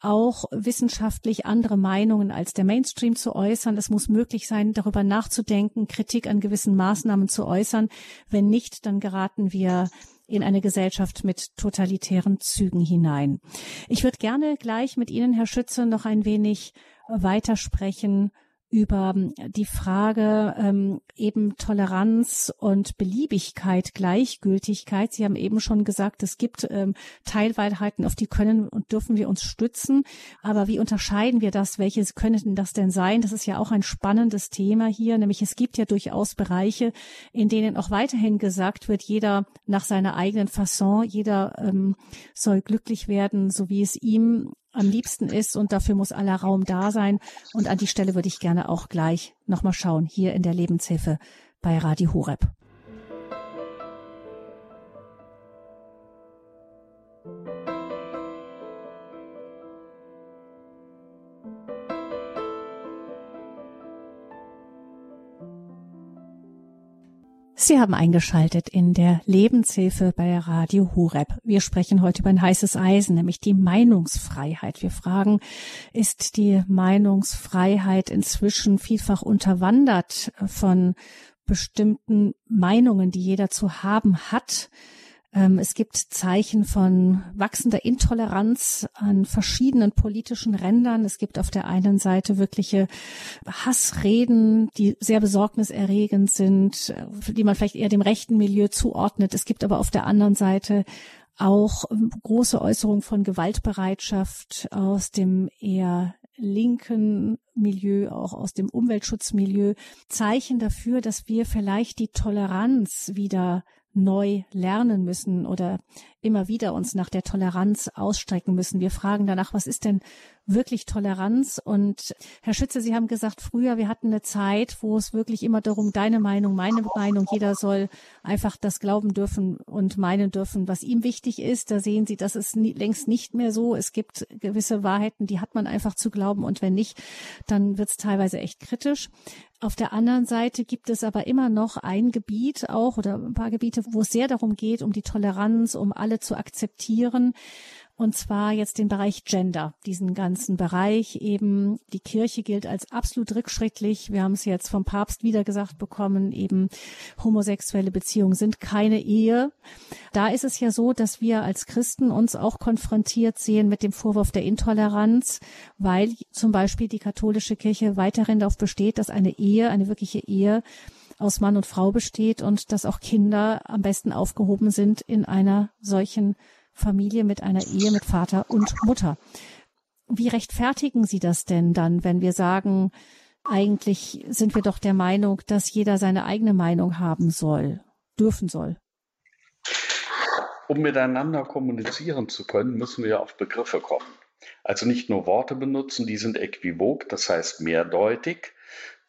auch wissenschaftlich andere Meinungen als der Mainstream zu äußern. Es muss möglich sein, darüber nachzudenken, Kritik an gewissen Maßnahmen zu äußern. Wenn nicht, dann geraten wir in eine Gesellschaft mit totalitären Zügen hinein. Ich würde gerne gleich mit Ihnen, Herr Schütze, noch ein wenig weitersprechen über die Frage ähm, eben Toleranz und Beliebigkeit, Gleichgültigkeit. Sie haben eben schon gesagt, es gibt ähm, Teilwahrheiten, auf die können und dürfen wir uns stützen. Aber wie unterscheiden wir das? Welche können das denn sein? Das ist ja auch ein spannendes Thema hier, nämlich es gibt ja durchaus Bereiche, in denen auch weiterhin gesagt wird, jeder nach seiner eigenen Fasson, jeder ähm, soll glücklich werden, so wie es ihm am liebsten ist und dafür muss aller Raum da sein. Und an die Stelle würde ich gerne auch gleich nochmal schauen, hier in der Lebenshilfe bei Radio Horeb. Sie haben eingeschaltet in der Lebenshilfe bei Radio Hureb. Wir sprechen heute über ein heißes Eisen, nämlich die Meinungsfreiheit. Wir fragen, ist die Meinungsfreiheit inzwischen vielfach unterwandert von bestimmten Meinungen, die jeder zu haben hat? Ähm, es gibt Zeichen von wachsender Intoleranz an verschiedenen politischen Rändern. Es gibt auf der einen Seite wirkliche Hassreden, die sehr besorgniserregend sind, die man vielleicht eher dem rechten Milieu zuordnet. Es gibt aber auf der anderen Seite auch ähm, große Äußerungen von Gewaltbereitschaft aus dem eher linken Milieu, auch aus dem Umweltschutzmilieu, Zeichen dafür, dass wir vielleicht die Toleranz wieder neu lernen müssen oder immer wieder uns nach der Toleranz ausstrecken müssen. Wir fragen danach, was ist denn wirklich Toleranz? Und Herr Schütze, Sie haben gesagt, früher, wir hatten eine Zeit, wo es wirklich immer darum, deine Meinung, meine Meinung, jeder soll einfach das glauben dürfen und meinen dürfen, was ihm wichtig ist. Da sehen Sie, das ist nie, längst nicht mehr so. Es gibt gewisse Wahrheiten, die hat man einfach zu glauben und wenn nicht, dann wird es teilweise echt kritisch. Auf der anderen Seite gibt es aber immer noch ein Gebiet auch oder ein paar Gebiete, wo es sehr darum geht, um die Toleranz, um alle zu akzeptieren. Und zwar jetzt den Bereich Gender, diesen ganzen Bereich eben. Die Kirche gilt als absolut rückschrittlich. Wir haben es jetzt vom Papst wieder gesagt bekommen, eben homosexuelle Beziehungen sind keine Ehe. Da ist es ja so, dass wir als Christen uns auch konfrontiert sehen mit dem Vorwurf der Intoleranz, weil zum Beispiel die katholische Kirche weiterhin darauf besteht, dass eine Ehe, eine wirkliche Ehe, aus Mann und Frau besteht und dass auch Kinder am besten aufgehoben sind in einer solchen Familie mit einer Ehe mit Vater und Mutter. Wie rechtfertigen Sie das denn dann, wenn wir sagen, eigentlich sind wir doch der Meinung, dass jeder seine eigene Meinung haben soll, dürfen soll? Um miteinander kommunizieren zu können, müssen wir auf Begriffe kommen. Also nicht nur Worte benutzen, die sind äquivok, das heißt mehrdeutig,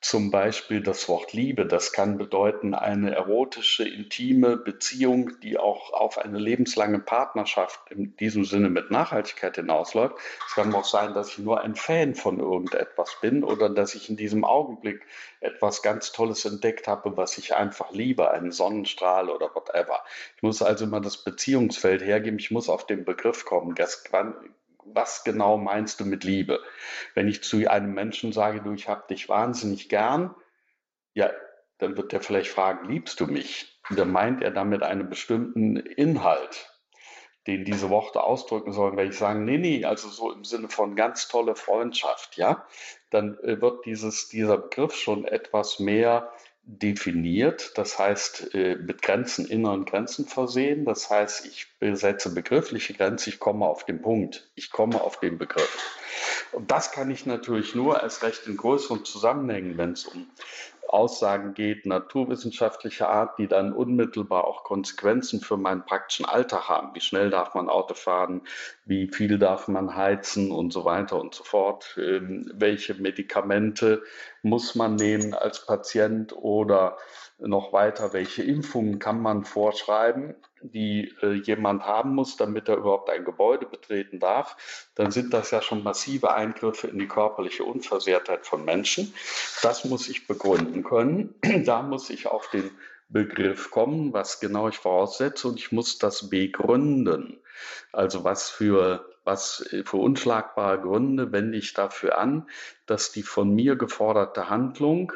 zum Beispiel das Wort Liebe, das kann bedeuten eine erotische, intime Beziehung, die auch auf eine lebenslange Partnerschaft in diesem Sinne mit Nachhaltigkeit hinausläuft. Es kann auch sein, dass ich nur ein Fan von irgendetwas bin oder dass ich in diesem Augenblick etwas ganz Tolles entdeckt habe, was ich einfach liebe, einen Sonnenstrahl oder whatever. Ich muss also immer das Beziehungsfeld hergeben, ich muss auf den Begriff kommen. Das was genau meinst du mit Liebe? Wenn ich zu einem Menschen sage, du, ich habe dich wahnsinnig gern, ja, dann wird er vielleicht fragen, liebst du mich? Und dann meint er damit einen bestimmten Inhalt, den diese Worte ausdrücken sollen. Wenn ich sage, nee, nee, also so im Sinne von ganz tolle Freundschaft, ja, dann äh, wird dieses, dieser Begriff schon etwas mehr definiert, das heißt äh, mit Grenzen, inneren Grenzen versehen. Das heißt, ich setze begriffliche Grenzen, ich komme auf den Punkt, ich komme auf den Begriff. Und das kann ich natürlich nur als recht in größeren Zusammenhängen, wenn es um Aussagen geht, naturwissenschaftlicher Art, die dann unmittelbar auch Konsequenzen für meinen praktischen Alltag haben. Wie schnell darf man Auto fahren? Wie viel darf man heizen und so weiter und so fort? Ähm, welche Medikamente muss man nehmen als Patient oder noch weiter, welche Impfungen kann man vorschreiben, die äh, jemand haben muss, damit er überhaupt ein Gebäude betreten darf, dann sind das ja schon massive Eingriffe in die körperliche Unversehrtheit von Menschen. Das muss ich begründen können. Da muss ich auf den Begriff kommen, was genau ich voraussetze, und ich muss das begründen. Also was für was für unschlagbare Gründe wende ich dafür an, dass die von mir geforderte Handlung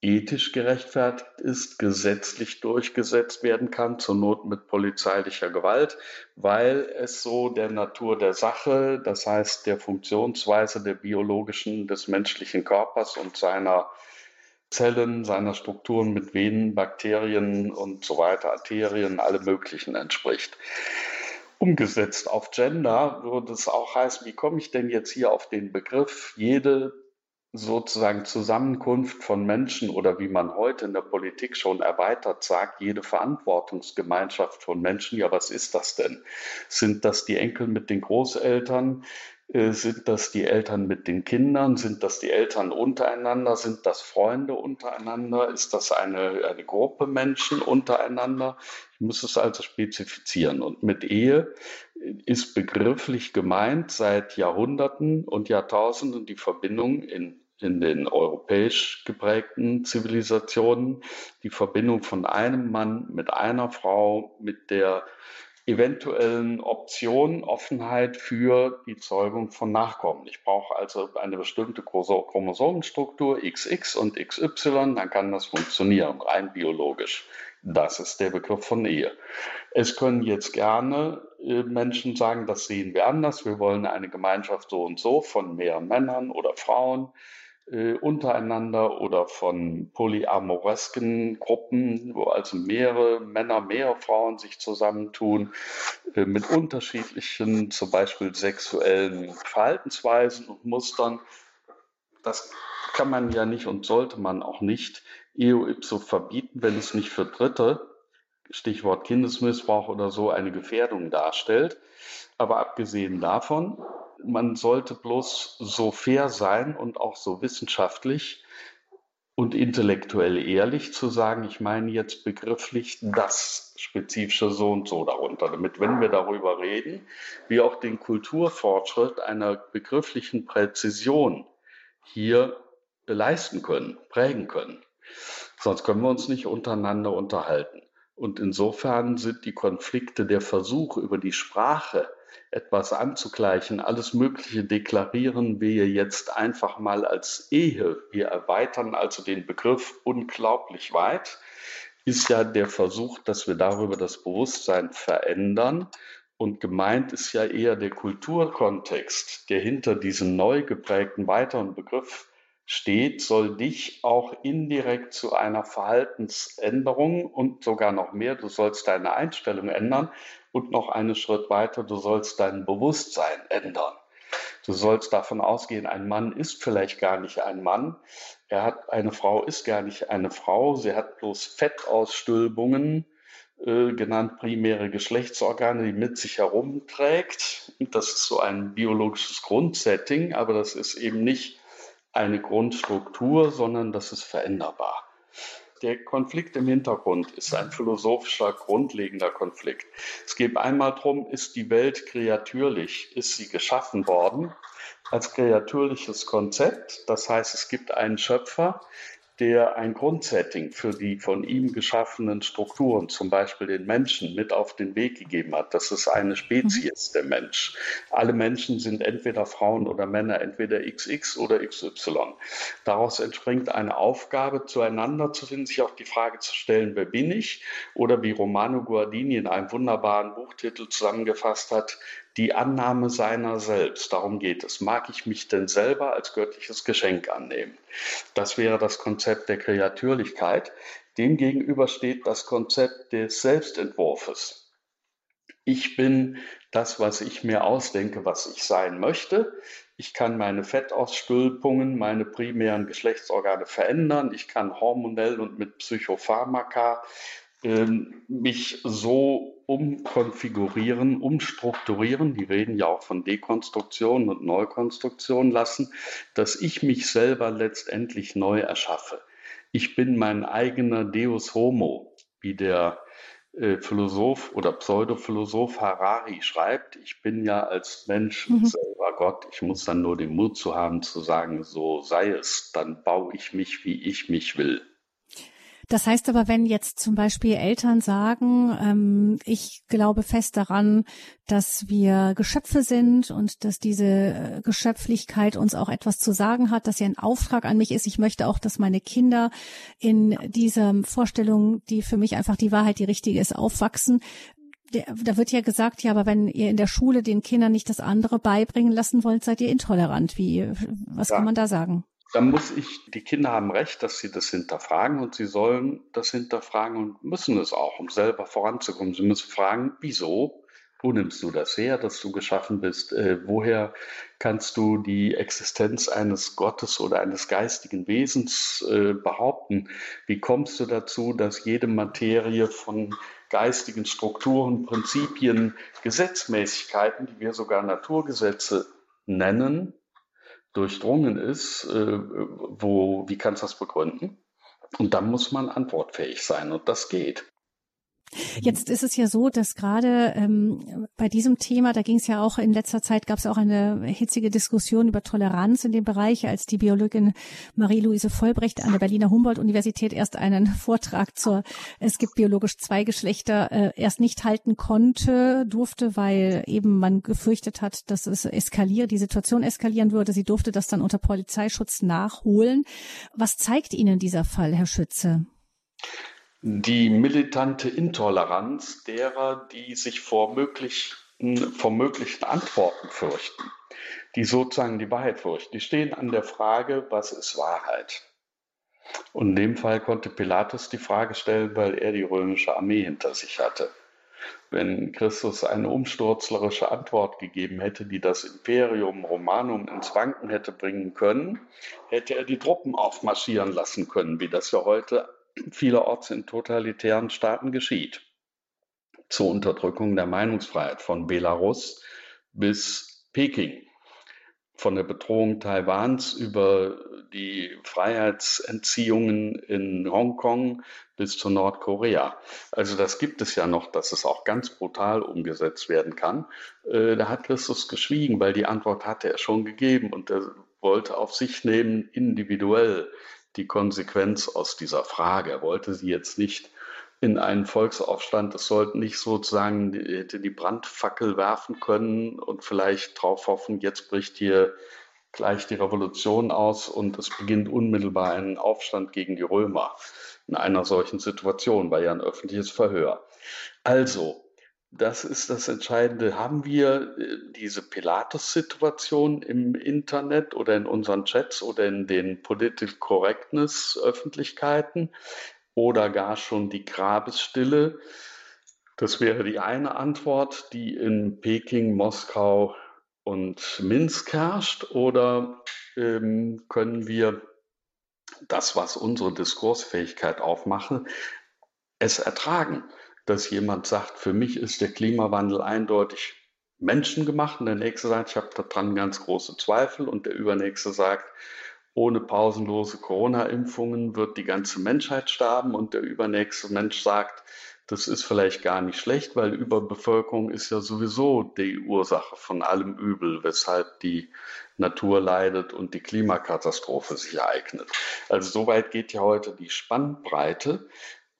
ethisch gerechtfertigt ist, gesetzlich durchgesetzt werden kann, zur Not mit polizeilicher Gewalt, weil es so der Natur der Sache, das heißt der Funktionsweise der biologischen, des menschlichen Körpers und seiner Zellen, seiner Strukturen mit Venen, Bakterien und so weiter, Arterien, alle möglichen entspricht. Umgesetzt auf Gender würde es auch heißen, wie komme ich denn jetzt hier auf den Begriff, jede sozusagen Zusammenkunft von Menschen oder wie man heute in der Politik schon erweitert sagt, jede Verantwortungsgemeinschaft von Menschen. Ja, was ist das denn? Sind das die Enkel mit den Großeltern? Äh, sind das die Eltern mit den Kindern? Sind das die Eltern untereinander? Sind das Freunde untereinander? Ist das eine, eine Gruppe Menschen untereinander? Ich muss es also spezifizieren. Und mit Ehe ist begrifflich gemeint seit Jahrhunderten und Jahrtausenden die Verbindung in, in den europäisch geprägten Zivilisationen, die Verbindung von einem Mann mit einer Frau, mit der eventuellen Option, Offenheit für die Zeugung von Nachkommen. Ich brauche also eine bestimmte Chromosomenstruktur XX und XY, dann kann das funktionieren, rein biologisch. Das ist der Begriff von Ehe. Es können jetzt gerne äh, Menschen sagen, das sehen wir anders. Wir wollen eine Gemeinschaft so und so von mehr Männern oder Frauen äh, untereinander oder von polyamoresken Gruppen, wo also mehrere Männer, mehrere Frauen sich zusammentun, äh, mit unterschiedlichen, zum Beispiel sexuellen Verhaltensweisen und Mustern. Das kann man ja nicht und sollte man auch nicht eo ipso verbieten, wenn es nicht für Dritte, Stichwort Kindesmissbrauch oder so, eine Gefährdung darstellt. Aber abgesehen davon, man sollte bloß so fair sein und auch so wissenschaftlich und intellektuell ehrlich zu sagen, ich meine jetzt begrifflich das spezifische so und so darunter, damit, wenn wir darüber reden, wir auch den Kulturfortschritt einer begrifflichen Präzision hier leisten können, prägen können. Sonst können wir uns nicht untereinander unterhalten. Und insofern sind die Konflikte der Versuch über die Sprache etwas anzugleichen, alles Mögliche deklarieren wir jetzt einfach mal als Ehe. Wir erweitern also den Begriff unglaublich weit, ist ja der Versuch, dass wir darüber das Bewusstsein verändern. Und gemeint ist ja eher der Kulturkontext, der hinter diesem neu geprägten weiteren Begriff steht, soll dich auch indirekt zu einer Verhaltensänderung und sogar noch mehr, du sollst deine Einstellung ändern und noch einen Schritt weiter, du sollst dein Bewusstsein ändern. Du sollst davon ausgehen, ein Mann ist vielleicht gar nicht ein Mann. Er hat, eine Frau ist gar nicht eine Frau. Sie hat bloß Fettausstülbungen, äh, genannt primäre Geschlechtsorgane, die mit sich herumträgt. Das ist so ein biologisches Grundsetting, aber das ist eben nicht eine Grundstruktur, sondern das ist veränderbar. Der Konflikt im Hintergrund ist ein philosophischer, grundlegender Konflikt. Es geht einmal darum, ist die Welt kreatürlich? Ist sie geschaffen worden als kreatürliches Konzept? Das heißt, es gibt einen Schöpfer, der ein Grundsetting für die von ihm geschaffenen Strukturen, zum Beispiel den Menschen, mit auf den Weg gegeben hat. Das ist eine Spezies, der Mensch. Alle Menschen sind entweder Frauen oder Männer, entweder XX oder XY. Daraus entspringt eine Aufgabe, zueinander zu finden, sich auch die Frage zu stellen, wer bin ich? Oder wie Romano Guardini in einem wunderbaren Buchtitel zusammengefasst hat, die Annahme seiner selbst. Darum geht es. Mag ich mich denn selber als göttliches Geschenk annehmen? Das wäre das Konzept der Kreatürlichkeit. Demgegenüber steht das Konzept des Selbstentwurfes. Ich bin das, was ich mir ausdenke, was ich sein möchte. Ich kann meine Fettausstülpungen, meine primären Geschlechtsorgane verändern. Ich kann hormonell und mit Psychopharmaka ähm, mich so umkonfigurieren, umstrukturieren, die reden ja auch von Dekonstruktion und Neukonstruktion lassen, dass ich mich selber letztendlich neu erschaffe. Ich bin mein eigener Deus Homo, wie der äh, Philosoph oder Pseudophilosoph Harari schreibt, ich bin ja als Mensch mhm. selber Gott. Ich muss dann nur den Mut zu haben, zu sagen, so sei es, dann baue ich mich, wie ich mich will. Das heißt aber, wenn jetzt zum Beispiel Eltern sagen, ähm, ich glaube fest daran, dass wir Geschöpfe sind und dass diese äh, Geschöpflichkeit uns auch etwas zu sagen hat, dass sie ein Auftrag an mich ist. Ich möchte auch, dass meine Kinder in dieser Vorstellung, die für mich einfach die Wahrheit, die richtige ist, aufwachsen da wird ja gesagt, ja, aber wenn ihr in der Schule den Kindern nicht das andere beibringen lassen wollt, seid ihr intolerant. Wie, was ja. kann man da sagen? Dann muss ich, die Kinder haben recht, dass sie das hinterfragen und sie sollen das hinterfragen und müssen es auch, um selber voranzukommen. Sie müssen fragen, wieso? Wo nimmst du das her, dass du geschaffen bist? Äh, woher kannst du die Existenz eines Gottes oder eines geistigen Wesens äh, behaupten? Wie kommst du dazu, dass jede Materie von geistigen Strukturen, Prinzipien, Gesetzmäßigkeiten, die wir sogar Naturgesetze nennen, durchdrungen ist, äh, wo, wie kannst du das begründen? Und dann muss man antwortfähig sein und das geht. Jetzt ist es ja so, dass gerade ähm, bei diesem Thema, da ging es ja auch in letzter Zeit, gab es auch eine hitzige Diskussion über Toleranz in dem Bereich, als die Biologin Marie-Louise Vollbrecht an der Berliner Humboldt-Universität erst einen Vortrag zur Es gibt biologisch zwei Geschlechter äh, erst nicht halten konnte, durfte, weil eben man gefürchtet hat, dass es eskaliert, die Situation eskalieren würde. Sie durfte das dann unter Polizeischutz nachholen. Was zeigt Ihnen dieser Fall, Herr Schütze? Die militante Intoleranz derer, die sich vor möglichen, vor möglichen Antworten fürchten, die sozusagen die Wahrheit fürchten. Die stehen an der Frage, was ist Wahrheit? Und in dem Fall konnte Pilatus die Frage stellen, weil er die römische Armee hinter sich hatte. Wenn Christus eine umsturzlerische Antwort gegeben hätte, die das Imperium Romanum ins Wanken hätte bringen können, hätte er die Truppen aufmarschieren lassen können, wie das ja heute vielerorts in totalitären Staaten geschieht. Zur Unterdrückung der Meinungsfreiheit von Belarus bis Peking, von der Bedrohung Taiwans über die Freiheitsentziehungen in Hongkong bis zu Nordkorea. Also das gibt es ja noch, dass es auch ganz brutal umgesetzt werden kann. Äh, da hat Christus geschwiegen, weil die Antwort hatte er schon gegeben und er wollte auf sich nehmen, individuell die Konsequenz aus dieser Frage. Er wollte sie jetzt nicht in einen Volksaufstand. Es sollten nicht sozusagen hätte die Brandfackel werfen können und vielleicht darauf hoffen, jetzt bricht hier gleich die Revolution aus und es beginnt unmittelbar ein Aufstand gegen die Römer. In einer solchen Situation war ja ein öffentliches Verhör. Also, das ist das Entscheidende. Haben wir äh, diese Pilatus-Situation im Internet oder in unseren Chats oder in den Political Correctness-Öffentlichkeiten oder gar schon die Grabesstille? Das wäre die eine Antwort, die in Peking, Moskau und Minsk herrscht. Oder ähm, können wir das, was unsere Diskursfähigkeit aufmache, es ertragen? Dass jemand sagt, für mich ist der Klimawandel eindeutig menschengemacht und der nächste sagt, ich habe daran ganz große Zweifel und der übernächste sagt, ohne pausenlose Corona-Impfungen wird die ganze Menschheit sterben und der übernächste Mensch sagt, das ist vielleicht gar nicht schlecht, weil Überbevölkerung ist ja sowieso die Ursache von allem Übel, weshalb die Natur leidet und die Klimakatastrophe sich ereignet. Also soweit geht ja heute die Spannbreite.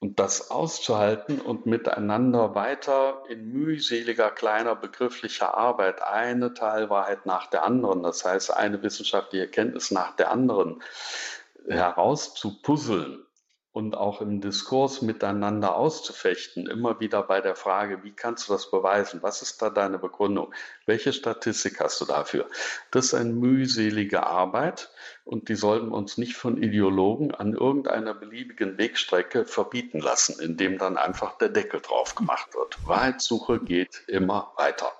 Und das auszuhalten und miteinander weiter in mühseliger, kleiner begrifflicher Arbeit eine Teilwahrheit nach der anderen, das heißt eine wissenschaftliche Erkenntnis nach der anderen herauszupuzzeln, und auch im Diskurs miteinander auszufechten, immer wieder bei der Frage, wie kannst du das beweisen? Was ist da deine Begründung? Welche Statistik hast du dafür? Das ist eine mühselige Arbeit und die sollten uns nicht von Ideologen an irgendeiner beliebigen Wegstrecke verbieten lassen, indem dann einfach der Deckel drauf gemacht wird. Wahrheitssuche geht immer weiter.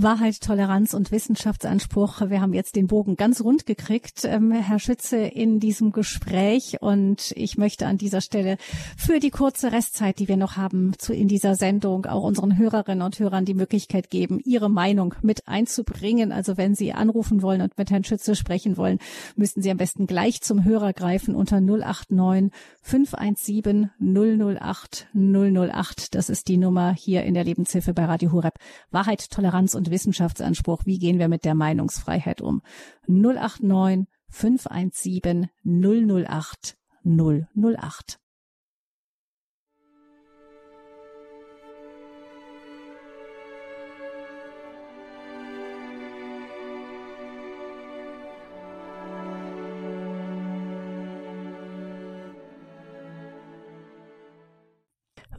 Wahrheit, Toleranz und Wissenschaftsanspruch. Wir haben jetzt den Bogen ganz rund gekriegt, ähm, Herr Schütze, in diesem Gespräch. Und ich möchte an dieser Stelle für die kurze Restzeit, die wir noch haben, zu, in dieser Sendung auch unseren Hörerinnen und Hörern die Möglichkeit geben, ihre Meinung mit einzubringen. Also wenn Sie anrufen wollen und mit Herrn Schütze sprechen wollen, müssen Sie am besten gleich zum Hörer greifen unter 089 517 008 008. Das ist die Nummer hier in der Lebenshilfe bei Radio Hureb. Wahrheit, Toleranz und Wissenschaftsanspruch. Wie gehen wir mit der Meinungsfreiheit um? 089 517 008 008.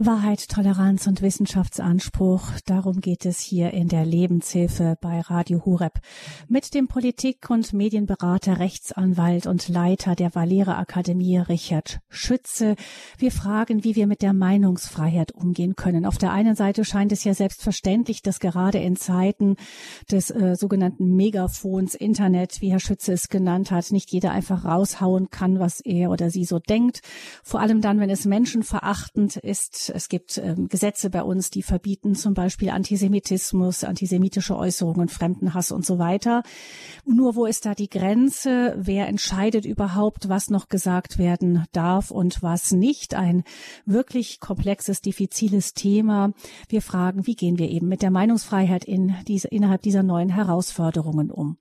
Wahrheit, Toleranz und Wissenschaftsanspruch. Darum geht es hier in der Lebenshilfe bei Radio Hureb. Mit dem Politik- und Medienberater, Rechtsanwalt und Leiter der Valera Akademie, Richard Schütze. Wir fragen, wie wir mit der Meinungsfreiheit umgehen können. Auf der einen Seite scheint es ja selbstverständlich, dass gerade in Zeiten des äh, sogenannten Megafons Internet, wie Herr Schütze es genannt hat, nicht jeder einfach raushauen kann, was er oder sie so denkt. Vor allem dann, wenn es menschenverachtend ist, es gibt ähm, Gesetze bei uns, die verbieten zum Beispiel Antisemitismus, antisemitische Äußerungen, Fremdenhass und so weiter. Nur wo ist da die Grenze? Wer entscheidet überhaupt, was noch gesagt werden darf und was nicht? Ein wirklich komplexes, diffiziles Thema. Wir fragen, wie gehen wir eben mit der Meinungsfreiheit in diese, innerhalb dieser neuen Herausforderungen um?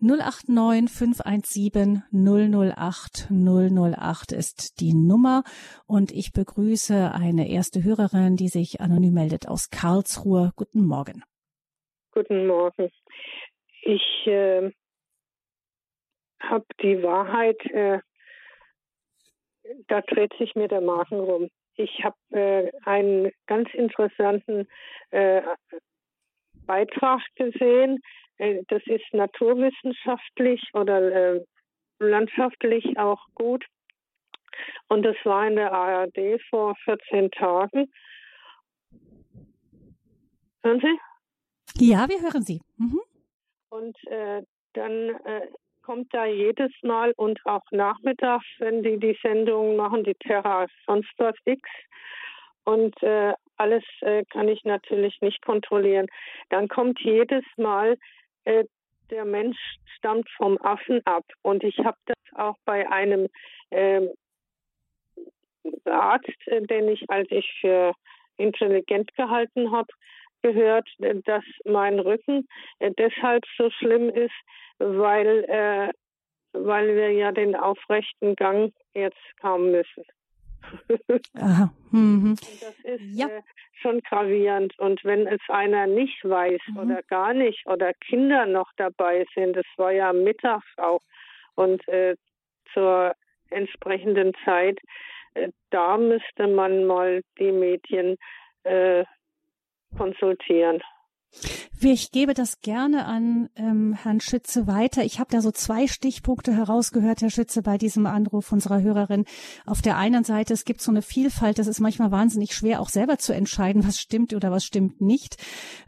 089 517 008 008 ist die Nummer und ich begrüße eine erste erste Hörerin, die sich anonym meldet aus Karlsruhe. Guten Morgen. Guten Morgen. Ich äh, habe die Wahrheit, äh, da dreht sich mir der Magen rum. Ich habe äh, einen ganz interessanten äh, Beitrag gesehen. Äh, das ist naturwissenschaftlich oder äh, landschaftlich auch gut. Und das war in der ARD vor 14 Tagen. Hören Sie? Ja, wir hören Sie. Mhm. Und äh, dann äh, kommt da jedes Mal und auch nachmittags, wenn die die Sendung machen, die Terra sonst was X. Und äh, alles äh, kann ich natürlich nicht kontrollieren. Dann kommt jedes Mal, äh, der Mensch stammt vom Affen ab. Und ich habe das auch bei einem ähm, Arzt, den ich, als ich für intelligent gehalten habe, gehört, dass mein Rücken deshalb so schlimm ist, weil, äh, weil wir ja den aufrechten Gang jetzt kaum müssen. Aha. Mhm. Das ist ja. äh, schon gravierend. Und wenn es einer nicht weiß mhm. oder gar nicht oder Kinder noch dabei sind, das war ja mittags auch und äh, zur entsprechenden Zeit, da müsste man mal die Medien äh, konsultieren. Ich gebe das gerne an ähm, Herrn Schütze weiter. Ich habe da so zwei Stichpunkte herausgehört, Herr Schütze, bei diesem Anruf unserer Hörerin. Auf der einen Seite, es gibt so eine Vielfalt, das ist manchmal wahnsinnig schwer, auch selber zu entscheiden, was stimmt oder was stimmt nicht.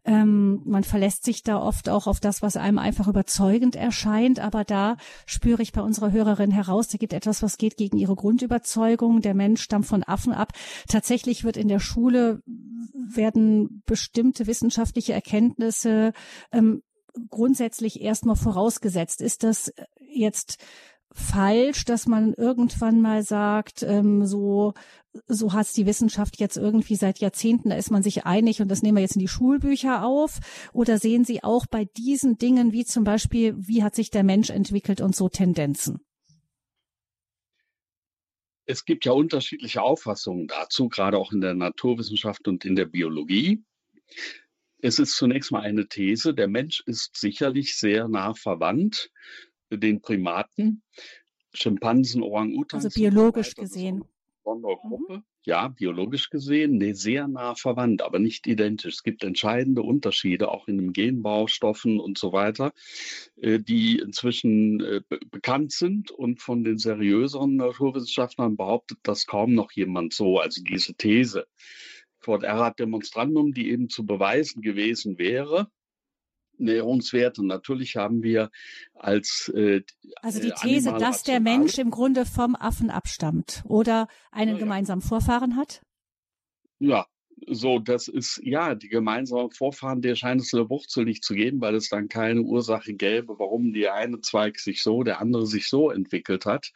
Ähm, man verlässt sich da oft auch auf das, was einem einfach überzeugend erscheint. Aber da spüre ich bei unserer Hörerin heraus, da gibt etwas, was geht gegen ihre Grundüberzeugung. Der Mensch stammt von Affen ab. Tatsächlich wird in der Schule werden bestimmte wissenschaftliche Erkenntnisse ähm, grundsätzlich erstmal vorausgesetzt. Ist das jetzt falsch, dass man irgendwann mal sagt, ähm, so so hat's die Wissenschaft jetzt irgendwie seit Jahrzehnten, da ist man sich einig und das nehmen wir jetzt in die Schulbücher auf? Oder sehen Sie auch bei diesen Dingen wie zum Beispiel, wie hat sich der Mensch entwickelt und so Tendenzen? Es gibt ja unterschiedliche Auffassungen dazu, gerade auch in der Naturwissenschaft und in der Biologie. Es ist zunächst mal eine These, der Mensch ist sicherlich sehr nah verwandt den Primaten, Schimpansen, Orang-Utans. Also biologisch gesehen. Gruppe. Mhm. Ja, biologisch gesehen, nee, sehr nah verwandt, aber nicht identisch. Es gibt entscheidende Unterschiede, auch in den Genbaustoffen und so weiter, äh, die inzwischen äh, bekannt sind und von den seriöseren Naturwissenschaftlern behauptet das kaum noch jemand so, also diese These. Quod erat demonstrandum, die eben zu beweisen gewesen wäre, Näherungswerte. Natürlich haben wir als äh, also die äh, These, dass der Mensch im Grunde vom Affen abstammt oder einen ja, gemeinsamen Vorfahren hat. Ja, so, das ist, ja, die gemeinsamen Vorfahren, der scheint es in der Wurzel nicht zu geben, weil es dann keine Ursache gäbe, warum der eine Zweig sich so, der andere sich so entwickelt hat.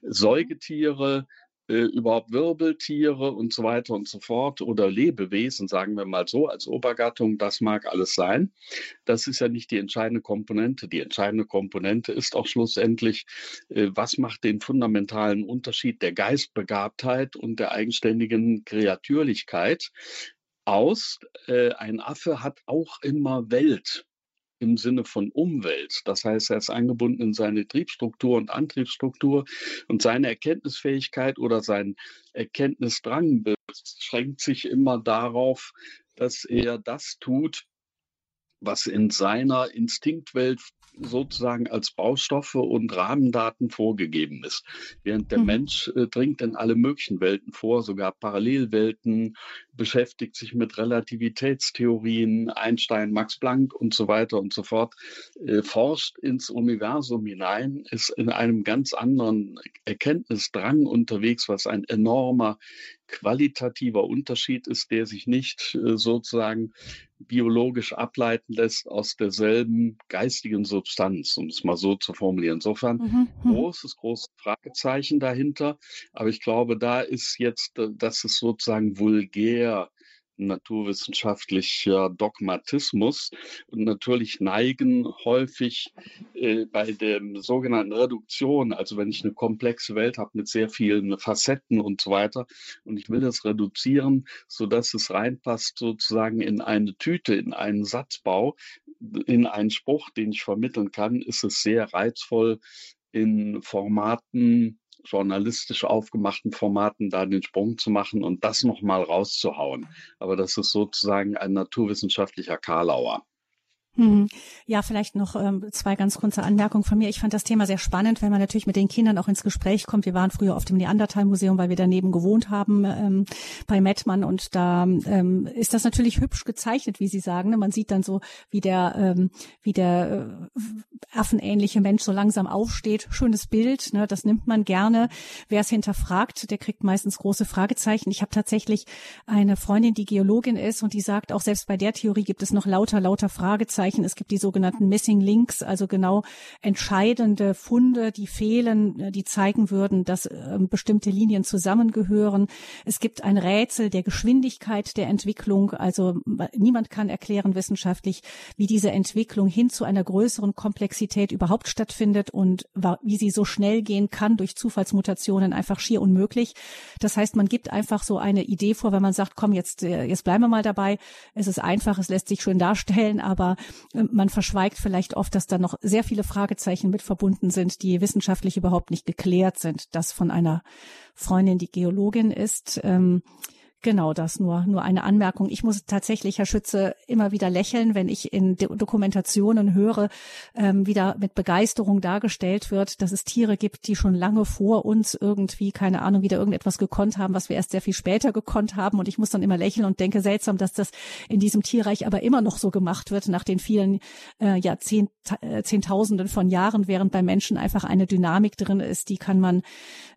Mhm. Säugetiere, äh, überhaupt Wirbeltiere und so weiter und so fort oder Lebewesen, sagen wir mal so, als Obergattung, das mag alles sein. Das ist ja nicht die entscheidende Komponente. Die entscheidende Komponente ist auch schlussendlich, äh, was macht den fundamentalen Unterschied der Geistbegabtheit und der eigenständigen Kreatürlichkeit aus. Äh, ein Affe hat auch immer Welt im Sinne von Umwelt. Das heißt, er ist eingebunden in seine Triebstruktur und Antriebsstruktur und seine Erkenntnisfähigkeit oder sein Erkenntnisdrang beschränkt sich immer darauf, dass er das tut, was in seiner Instinktwelt sozusagen als Baustoffe und Rahmendaten vorgegeben ist. Während der mhm. Mensch äh, dringt in alle möglichen Welten vor, sogar Parallelwelten, beschäftigt sich mit Relativitätstheorien, Einstein, Max Planck und so weiter und so fort, äh, forscht ins Universum hinein, ist in einem ganz anderen Erkenntnisdrang unterwegs, was ein enormer qualitativer Unterschied ist, der sich nicht äh, sozusagen biologisch ableiten lässt aus derselben geistigen Substanz, um es mal so zu formulieren. Insofern mhm. mhm. großes, großes Fragezeichen dahinter. Aber ich glaube, da ist jetzt, äh, das ist sozusagen vulgär naturwissenschaftlicher Dogmatismus. Und natürlich neigen häufig äh, bei der sogenannten Reduktion, also wenn ich eine komplexe Welt habe mit sehr vielen Facetten und so weiter, und ich will das reduzieren, sodass es reinpasst sozusagen in eine Tüte, in einen Satzbau, in einen Spruch, den ich vermitteln kann, ist es sehr reizvoll, in Formaten journalistisch aufgemachten Formaten da den Sprung zu machen und das nochmal rauszuhauen. Aber das ist sozusagen ein naturwissenschaftlicher Karlauer. Mhm. Ja, vielleicht noch ähm, zwei ganz kurze Anmerkungen von mir. Ich fand das Thema sehr spannend, wenn man natürlich mit den Kindern auch ins Gespräch kommt. Wir waren früher auf dem Neandertal-Museum, weil wir daneben gewohnt haben ähm, bei Mettmann und da ähm, ist das natürlich hübsch gezeichnet, wie Sie sagen. Ne? Man sieht dann so, wie der ähm, wie der äh, affenähnliche Mensch so langsam aufsteht. Schönes Bild, ne? das nimmt man gerne. Wer es hinterfragt, der kriegt meistens große Fragezeichen. Ich habe tatsächlich eine Freundin, die Geologin ist und die sagt, auch selbst bei der Theorie gibt es noch lauter lauter Fragezeichen Fragezeichen. Es gibt die sogenannten Missing Links, also genau entscheidende Funde, die fehlen, äh, die zeigen würden, dass äh, bestimmte Linien zusammengehören. Es gibt ein Rätsel der Geschwindigkeit der Entwicklung. Also niemand kann erklären wissenschaftlich, wie diese Entwicklung hin zu einer größeren Komplexität überhaupt stattfindet und wie sie so schnell gehen kann durch Zufallsmutationen einfach schier unmöglich. Das heißt, man gibt einfach so eine Idee vor, wenn man sagt, komm, jetzt, äh, jetzt bleiben wir mal dabei. Es ist einfach, es lässt sich schön darstellen, aber man verschweigt vielleicht oft, dass da noch sehr viele Fragezeichen mit verbunden sind, die wissenschaftlich überhaupt nicht geklärt sind. Das von einer Freundin, die Geologin ist. Ähm, Genau, das nur, nur eine Anmerkung. Ich muss tatsächlich, Herr Schütze, immer wieder lächeln, wenn ich in Dokumentationen höre, ähm, wieder mit Begeisterung dargestellt wird, dass es Tiere gibt, die schon lange vor uns irgendwie, keine Ahnung, wieder irgendetwas gekonnt haben, was wir erst sehr viel später gekonnt haben. Und ich muss dann immer lächeln und denke, seltsam, dass das in diesem Tierreich aber immer noch so gemacht wird, nach den vielen äh, Jahrzehnt, äh, Zehntausenden von Jahren, während bei Menschen einfach eine Dynamik drin ist, die kann man,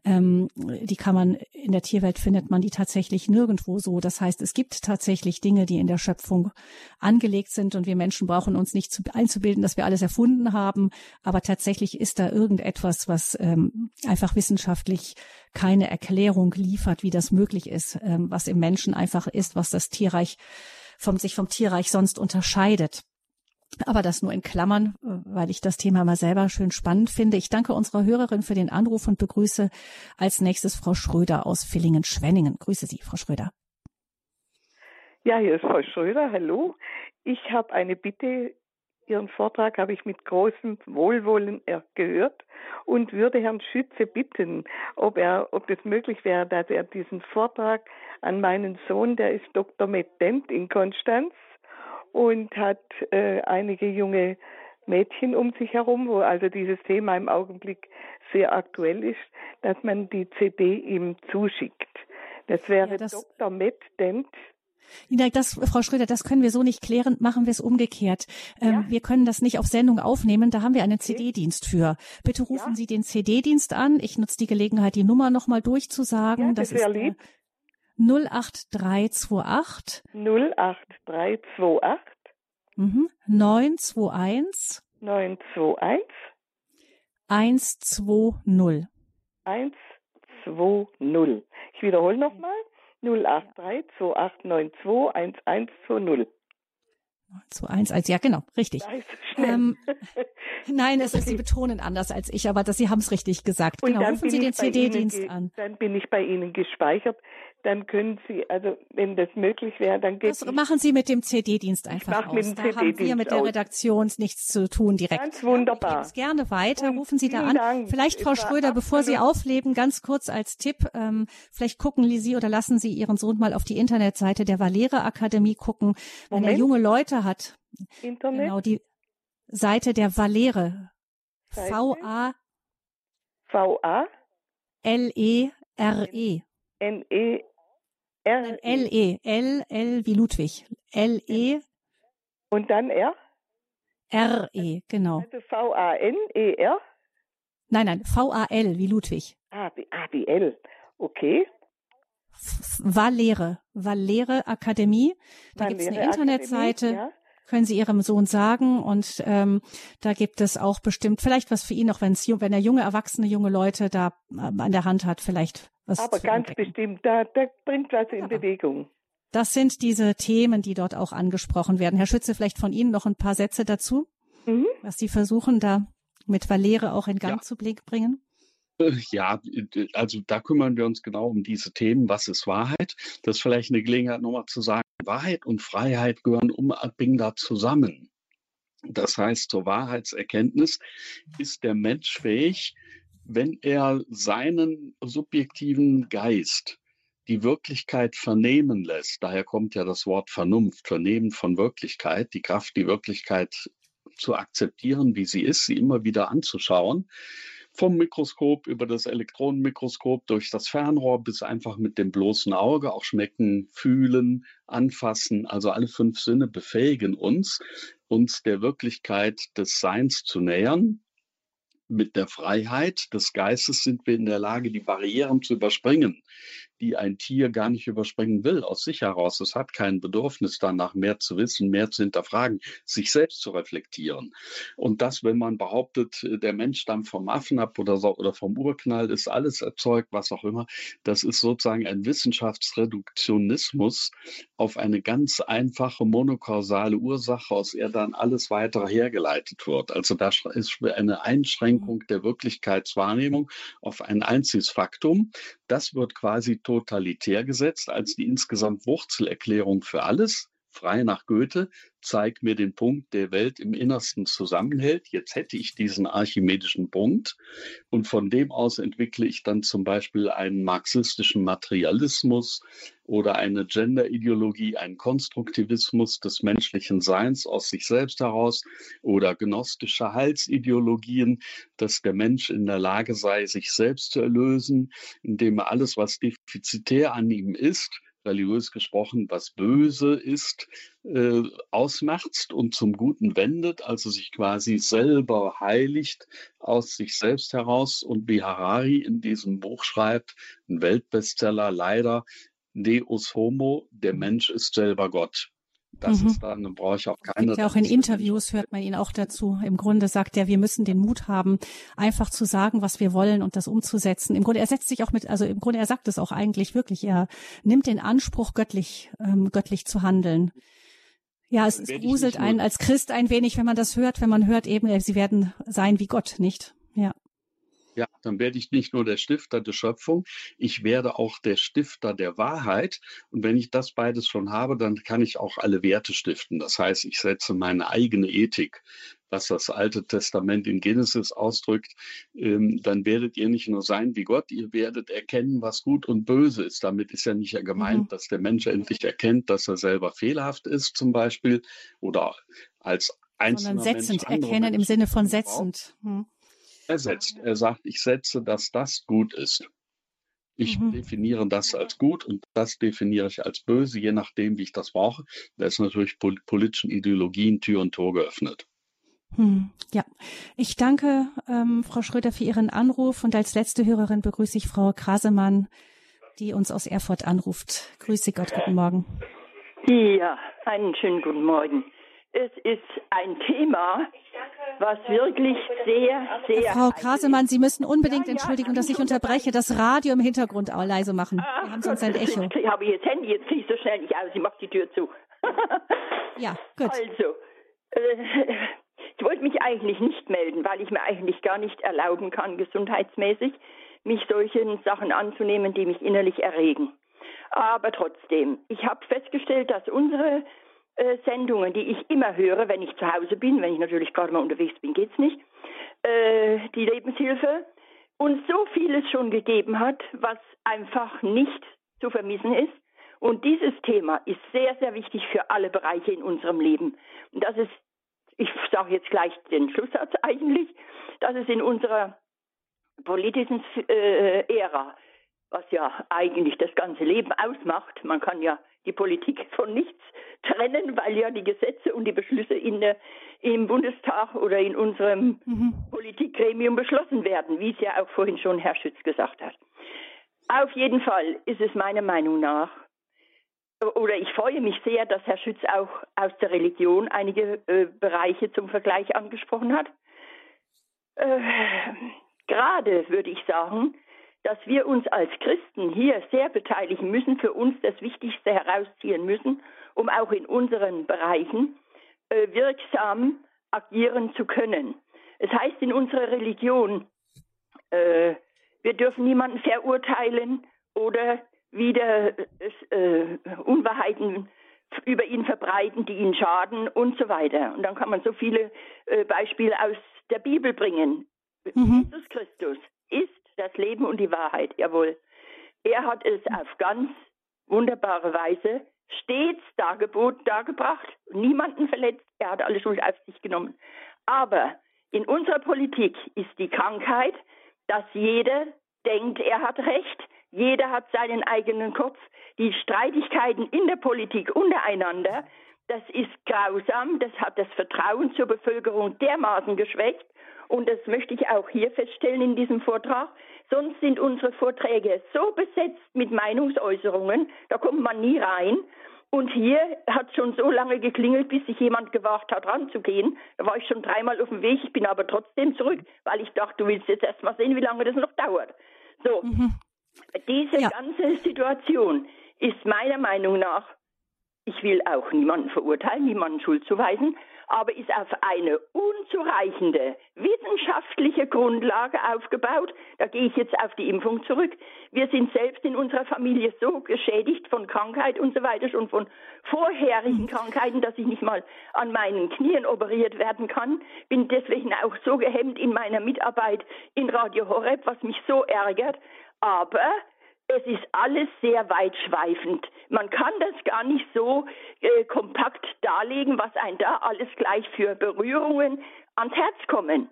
ähm, die kann man in der Tierwelt findet man die tatsächlich nirgends irgendwo so. Das heißt, es gibt tatsächlich Dinge, die in der Schöpfung angelegt sind und wir Menschen brauchen uns nicht zu, einzubilden, dass wir alles erfunden haben. Aber tatsächlich ist da irgendetwas, was ähm, einfach wissenschaftlich keine Erklärung liefert, wie das möglich ist, ähm, was im Menschen einfach ist, was das Tierreich vom, sich vom Tierreich sonst unterscheidet. Aber das nur in Klammern, weil ich das Thema mal selber schön spannend finde. Ich danke unserer Hörerin für den Anruf und begrüße als nächstes Frau Schröder aus Villingen-Schwenningen. Grüße Sie, Frau Schröder. Ja, hier ist Frau Schröder. Hallo. Ich habe eine Bitte. Ihren Vortrag habe ich mit großem Wohlwollen gehört und würde Herrn Schütze bitten, ob er, ob es möglich wäre, dass er diesen Vortrag an meinen Sohn, der ist Dr. Dent in Konstanz, und hat äh, einige junge Mädchen um sich herum, wo also dieses Thema im Augenblick sehr aktuell ist, dass man die CD ihm zuschickt. Das wäre ja, das Dr. Matt Dent. Ja, das, Frau Schröder, das können wir so nicht klären. Machen wir es umgekehrt. Ähm, ja. Wir können das nicht auf Sendung aufnehmen. Da haben wir einen. CD-Dienst für. Bitte rufen ja. Sie den CD-Dienst an. Ich nutze die Gelegenheit, die Nummer nochmal durchzusagen. Ja, das, das ist lieb. 08328 08328 mhm. 921 921 120 120. Ich wiederhole nochmal. 083 2892 1120. 211, ja genau, richtig. Ähm, nein, es ist, Sie betonen anders als ich, aber das, Sie haben es richtig gesagt. Und genau, rufen Sie den CD-Dienst an. Dann bin ich bei Ihnen gespeichert dann können Sie, also wenn das möglich wäre, dann geht Das machen Sie mit dem CD-Dienst einfach aus. Mit dem da haben wir mit der Redaktion nichts zu tun direkt. Ganz wunderbar. Ich gerne weiter. Und Rufen Sie da an. Dank. Vielleicht, Frau Schröder, bevor Sie aufleben, ganz kurz als Tipp, ähm, vielleicht gucken Sie oder lassen Sie Ihren Sohn mal auf die Internetseite der Valere Akademie gucken, wenn Moment. er junge Leute hat. Internet? Genau, die Seite der Valere. V-A V-A L-E-R-E. N-E R L E. L L wie Ludwig. L E. Und dann R? R E genau. Also V A N E R? Nein nein V A L wie Ludwig. Wie, ah, wie L. Okay. Valere. Valere Akademie. Da gibt es eine Internetseite. ja. Können Sie Ihrem Sohn sagen und ähm, da gibt es auch bestimmt vielleicht was für ihn auch wenn wenn er junge Erwachsene junge Leute da äh, an der Hand hat vielleicht was Aber ganz entdecken. bestimmt, da, da bringt was in ja. Bewegung. Das sind diese Themen, die dort auch angesprochen werden. Herr Schütze, vielleicht von Ihnen noch ein paar Sätze dazu, mhm. was Sie versuchen, da mit Valere auch in Gang ja. zu bringen. Äh, ja, also da kümmern wir uns genau um diese Themen. Was ist Wahrheit? Das ist vielleicht eine Gelegenheit, nochmal zu sagen, Wahrheit und Freiheit gehören unbedingt zusammen. Das heißt, zur Wahrheitserkenntnis ist der Mensch fähig, wenn er seinen subjektiven Geist die Wirklichkeit vernehmen lässt, daher kommt ja das Wort Vernunft, Vernehmen von Wirklichkeit, die Kraft, die Wirklichkeit zu akzeptieren, wie sie ist, sie immer wieder anzuschauen, vom Mikroskop über das Elektronenmikroskop durch das Fernrohr bis einfach mit dem bloßen Auge, auch schmecken, fühlen, anfassen, also alle fünf Sinne befähigen uns, uns der Wirklichkeit des Seins zu nähern, mit der Freiheit des Geistes sind wir in der Lage, die Barrieren zu überspringen, die ein Tier gar nicht überspringen will, aus sich heraus. Es hat kein Bedürfnis danach, mehr zu wissen, mehr zu hinterfragen, sich selbst zu reflektieren. Und das, wenn man behauptet, der Mensch stammt vom Affen ab oder, so, oder vom Urknall, ist alles erzeugt, was auch immer, das ist sozusagen ein Wissenschaftsreduktionismus auf eine ganz einfache monokausale Ursache, aus der dann alles weitere hergeleitet wird. Also da ist eine Einschränkung der Wirklichkeitswahrnehmung auf ein einziges Faktum. Das wird quasi totalitär gesetzt als die insgesamt Wurzelerklärung für alles frei nach Goethe, zeig mir den Punkt, der Welt im Innersten zusammenhält. Jetzt hätte ich diesen archimedischen Punkt und von dem aus entwickle ich dann zum Beispiel einen marxistischen Materialismus oder eine Genderideologie, einen Konstruktivismus des menschlichen Seins aus sich selbst heraus oder gnostische Heilsideologien, dass der Mensch in der Lage sei, sich selbst zu erlösen, indem er alles, was defizitär an ihm ist, religiös gesprochen, was böse ist, äh, ausmerzt und zum Guten wendet, also sich quasi selber heiligt aus sich selbst heraus. Und wie Harari in diesem Buch schreibt, ein Weltbestseller leider, Deus Homo, der Mensch ist selber Gott. Das mhm. ist dann, dann brauche ich auch keine. Ja, auch in Interviews hört man ihn auch dazu. Im Grunde sagt er, wir müssen den Mut haben, einfach zu sagen, was wir wollen und das umzusetzen. Im Grunde, er setzt sich auch mit, also im Grunde, er sagt es auch eigentlich wirklich. Er nimmt den Anspruch, göttlich, ähm, göttlich zu handeln. Ja, es, es gruselt einen als Christ ein wenig, wenn man das hört, wenn man hört eben, sie werden sein wie Gott, nicht? Ja. Ja, dann werde ich nicht nur der Stifter der Schöpfung, ich werde auch der Stifter der Wahrheit. Und wenn ich das beides schon habe, dann kann ich auch alle Werte stiften. Das heißt, ich setze meine eigene Ethik, was das Alte Testament in Genesis ausdrückt. Ähm, dann werdet ihr nicht nur sein wie Gott, ihr werdet erkennen, was gut und böse ist. Damit ist ja nicht gemeint, mhm. dass der Mensch endlich erkennt, dass er selber fehlerhaft ist, zum Beispiel, oder als einzelner Sondern setzend Mensch erkennen im Sinne von setzend. Hm ersetzt. Er sagt, ich setze, dass das gut ist. Ich mhm. definiere das als gut und das definiere ich als böse, je nachdem, wie ich das brauche. Da ist natürlich politischen Ideologien Tür und Tor geöffnet. Hm, ja, ich danke ähm, Frau Schröder für Ihren Anruf und als letzte Hörerin begrüße ich Frau Krasemann, die uns aus Erfurt anruft. Grüße Gott, guten Morgen. Ja, einen schönen guten Morgen. Es ist ein Thema, was wirklich sehr, sehr. Frau Krasemann, Sie müssen unbedingt entschuldigen, dass ich unterbreche, das Radio im Hintergrund auch leise machen. Wir haben sonst ein Echo. Ich habe jetzt Handy, jetzt kriege ich so schnell nicht aus. Ich mache die Tür zu. ja, gut. Also, äh, ich wollte mich eigentlich nicht melden, weil ich mir eigentlich gar nicht erlauben kann, gesundheitsmäßig, mich solchen Sachen anzunehmen, die mich innerlich erregen. Aber trotzdem, ich habe festgestellt, dass unsere äh, Sendungen, die ich immer höre, wenn ich zu Hause bin, wenn ich natürlich gerade mal unterwegs bin, geht's nicht, äh, die Lebenshilfe uns so vieles schon gegeben hat, was einfach nicht zu vermissen ist. Und dieses Thema ist sehr, sehr wichtig für alle Bereiche in unserem Leben. Und das ist, ich sage jetzt gleich den Schlusssatz eigentlich, dass es in unserer politischen äh, Ära, was ja eigentlich das ganze Leben ausmacht, man kann ja die Politik von nichts trennen, weil ja die Gesetze und die Beschlüsse in der, im Bundestag oder in unserem mhm. Politikgremium beschlossen werden, wie es ja auch vorhin schon Herr Schütz gesagt hat. Auf jeden Fall ist es meiner Meinung nach, oder ich freue mich sehr, dass Herr Schütz auch aus der Religion einige äh, Bereiche zum Vergleich angesprochen hat. Äh, gerade würde ich sagen, dass wir uns als Christen hier sehr beteiligen müssen, für uns das Wichtigste herausziehen müssen, um auch in unseren Bereichen äh, wirksam agieren zu können. Es heißt in unserer Religion, äh, wir dürfen niemanden verurteilen oder wieder äh, Unwahrheiten über ihn verbreiten, die ihn schaden und so weiter. Und dann kann man so viele äh, Beispiele aus der Bibel bringen. Mhm. Jesus Christus ist das Leben und die Wahrheit, jawohl. Er hat es auf ganz wunderbare Weise stets dargebot, dargebracht, niemanden verletzt, er hat alle Schuld auf sich genommen. Aber in unserer Politik ist die Krankheit, dass jeder denkt, er hat Recht, jeder hat seinen eigenen Kopf. Die Streitigkeiten in der Politik untereinander, das ist grausam, das hat das Vertrauen zur Bevölkerung dermaßen geschwächt, und das möchte ich auch hier feststellen in diesem Vortrag, Sonst sind unsere Vorträge so besetzt mit Meinungsäußerungen, da kommt man nie rein. Und hier hat schon so lange geklingelt, bis sich jemand gewagt hat, ranzugehen. Da war ich schon dreimal auf dem Weg. Ich bin aber trotzdem zurück, weil ich dachte, du willst jetzt erst mal sehen, wie lange das noch dauert. So, mhm. diese ja. ganze Situation ist meiner Meinung nach, ich will auch niemanden verurteilen, niemanden Schuld zuweisen, aber ist auf eine unzureichende wissenschaftliche Grundlage aufgebaut. Da gehe ich jetzt auf die Impfung zurück. Wir sind selbst in unserer Familie so geschädigt von Krankheit und so weiter, schon von vorherigen Krankheiten, dass ich nicht mal an meinen Knien operiert werden kann. Bin deswegen auch so gehemmt in meiner Mitarbeit in Radio Horeb, was mich so ärgert. Aber es ist alles sehr weitschweifend. Man kann das gar nicht so äh, kompakt darlegen, was ein da alles gleich für Berührungen ans Herz kommen.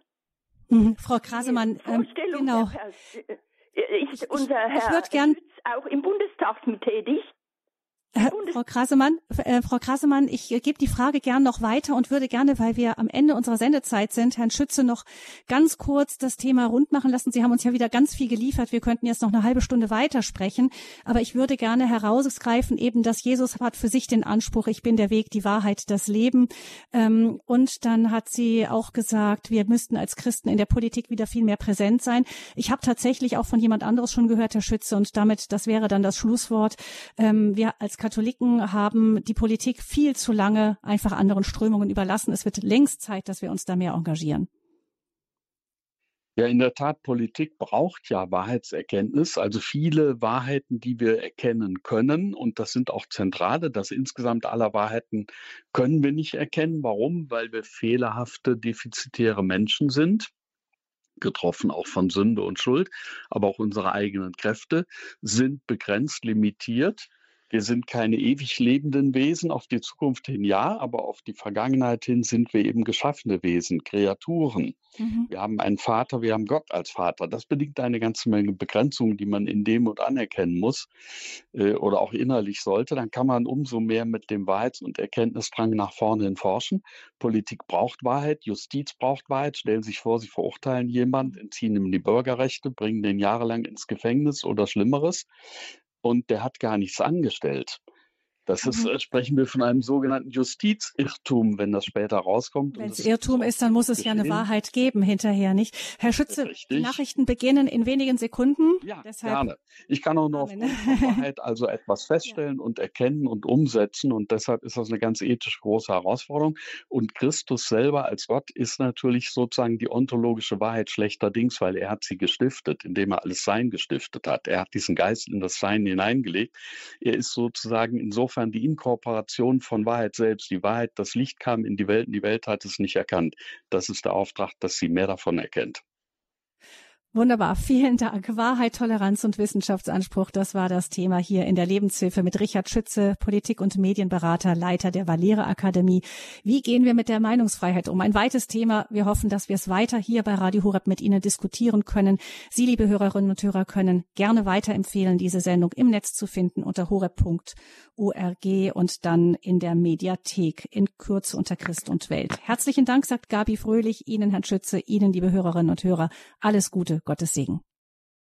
Mhm. Frau Krasemann, ähm, genau. Äh, ist unser Herr ich gern, auch im Bundestag tätig. Frau Krasemann, äh, Frau Krasemann, ich äh, gebe die Frage gern noch weiter und würde gerne, weil wir am Ende unserer Sendezeit sind, Herrn Schütze noch ganz kurz das Thema rund machen lassen. Sie haben uns ja wieder ganz viel geliefert. Wir könnten jetzt noch eine halbe Stunde weitersprechen. Aber ich würde gerne herausgreifen, eben, dass Jesus hat für sich den Anspruch, ich bin der Weg, die Wahrheit, das Leben. Ähm, und dann hat sie auch gesagt, wir müssten als Christen in der Politik wieder viel mehr präsent sein. Ich habe tatsächlich auch von jemand anderes schon gehört, Herr Schütze, und damit, das wäre dann das Schlusswort. Ähm, wir als Katholiken haben die Politik viel zu lange einfach anderen Strömungen überlassen. Es wird längst Zeit, dass wir uns da mehr engagieren. Ja, in der Tat, Politik braucht ja Wahrheitserkenntnis, also viele Wahrheiten, die wir erkennen können. Und das sind auch zentrale. Das insgesamt aller Wahrheiten können wir nicht erkennen. Warum? Weil wir fehlerhafte, defizitäre Menschen sind getroffen auch von Sünde und Schuld, aber auch unsere eigenen Kräfte sind begrenzt, limitiert. Wir sind keine ewig lebenden Wesen, auf die Zukunft hin ja, aber auf die Vergangenheit hin sind wir eben geschaffene Wesen, Kreaturen. Mhm. Wir haben einen Vater, wir haben Gott als Vater. Das bedingt eine ganze Menge Begrenzungen, die man in dem und anerkennen muss äh, oder auch innerlich sollte. Dann kann man umso mehr mit dem Wahrheits- und Erkenntnisdrang nach vorne hin forschen. Politik braucht Wahrheit, Justiz braucht Wahrheit. Stellen Sie sich vor, Sie verurteilen jemanden, entziehen ihm die Bürgerrechte, bringen den jahrelang ins Gefängnis oder Schlimmeres und der hat gar nichts angestellt. Das ist, mhm. äh, sprechen wir von einem sogenannten Justizirrtum, wenn das später rauskommt. Wenn es Irrtum ist, dann muss es geschehen. ja eine Wahrheit geben hinterher, nicht? Herr Schütze, die Nachrichten beginnen in wenigen Sekunden. Ja, Deshalb gerne. Ich kann auch nur auf Wahrheit also etwas feststellen ja. und erkennen und umsetzen und deshalb ist das eine ganz ethisch große Herausforderung. Und Christus selber als Gott ist natürlich sozusagen die ontologische Wahrheit schlechterdings, weil er hat sie gestiftet, indem er alles Sein gestiftet hat. Er hat diesen Geist in das Sein hineingelegt. Er ist sozusagen insofern insofern die Inkorporation von Wahrheit selbst. Die Wahrheit, das Licht kam in die Welt und die Welt hat es nicht erkannt. Das ist der Auftrag, dass sie mehr davon erkennt. Wunderbar, vielen Dank. Wahrheit, Toleranz und Wissenschaftsanspruch, das war das Thema hier in der Lebenshilfe mit Richard Schütze, Politik- und Medienberater, Leiter der Valere Akademie. Wie gehen wir mit der Meinungsfreiheit um? Ein weites Thema. Wir hoffen, dass wir es weiter hier bei Radio Horeb mit Ihnen diskutieren können. Sie, liebe Hörerinnen und Hörer, können gerne weiterempfehlen, diese Sendung im Netz zu finden unter horeb.org und dann in der Mediathek in Kürze unter Christ und Welt. Herzlichen Dank, sagt Gabi Fröhlich, Ihnen, Herrn Schütze, Ihnen, liebe Hörerinnen und Hörer, alles Gute Gottes Segen.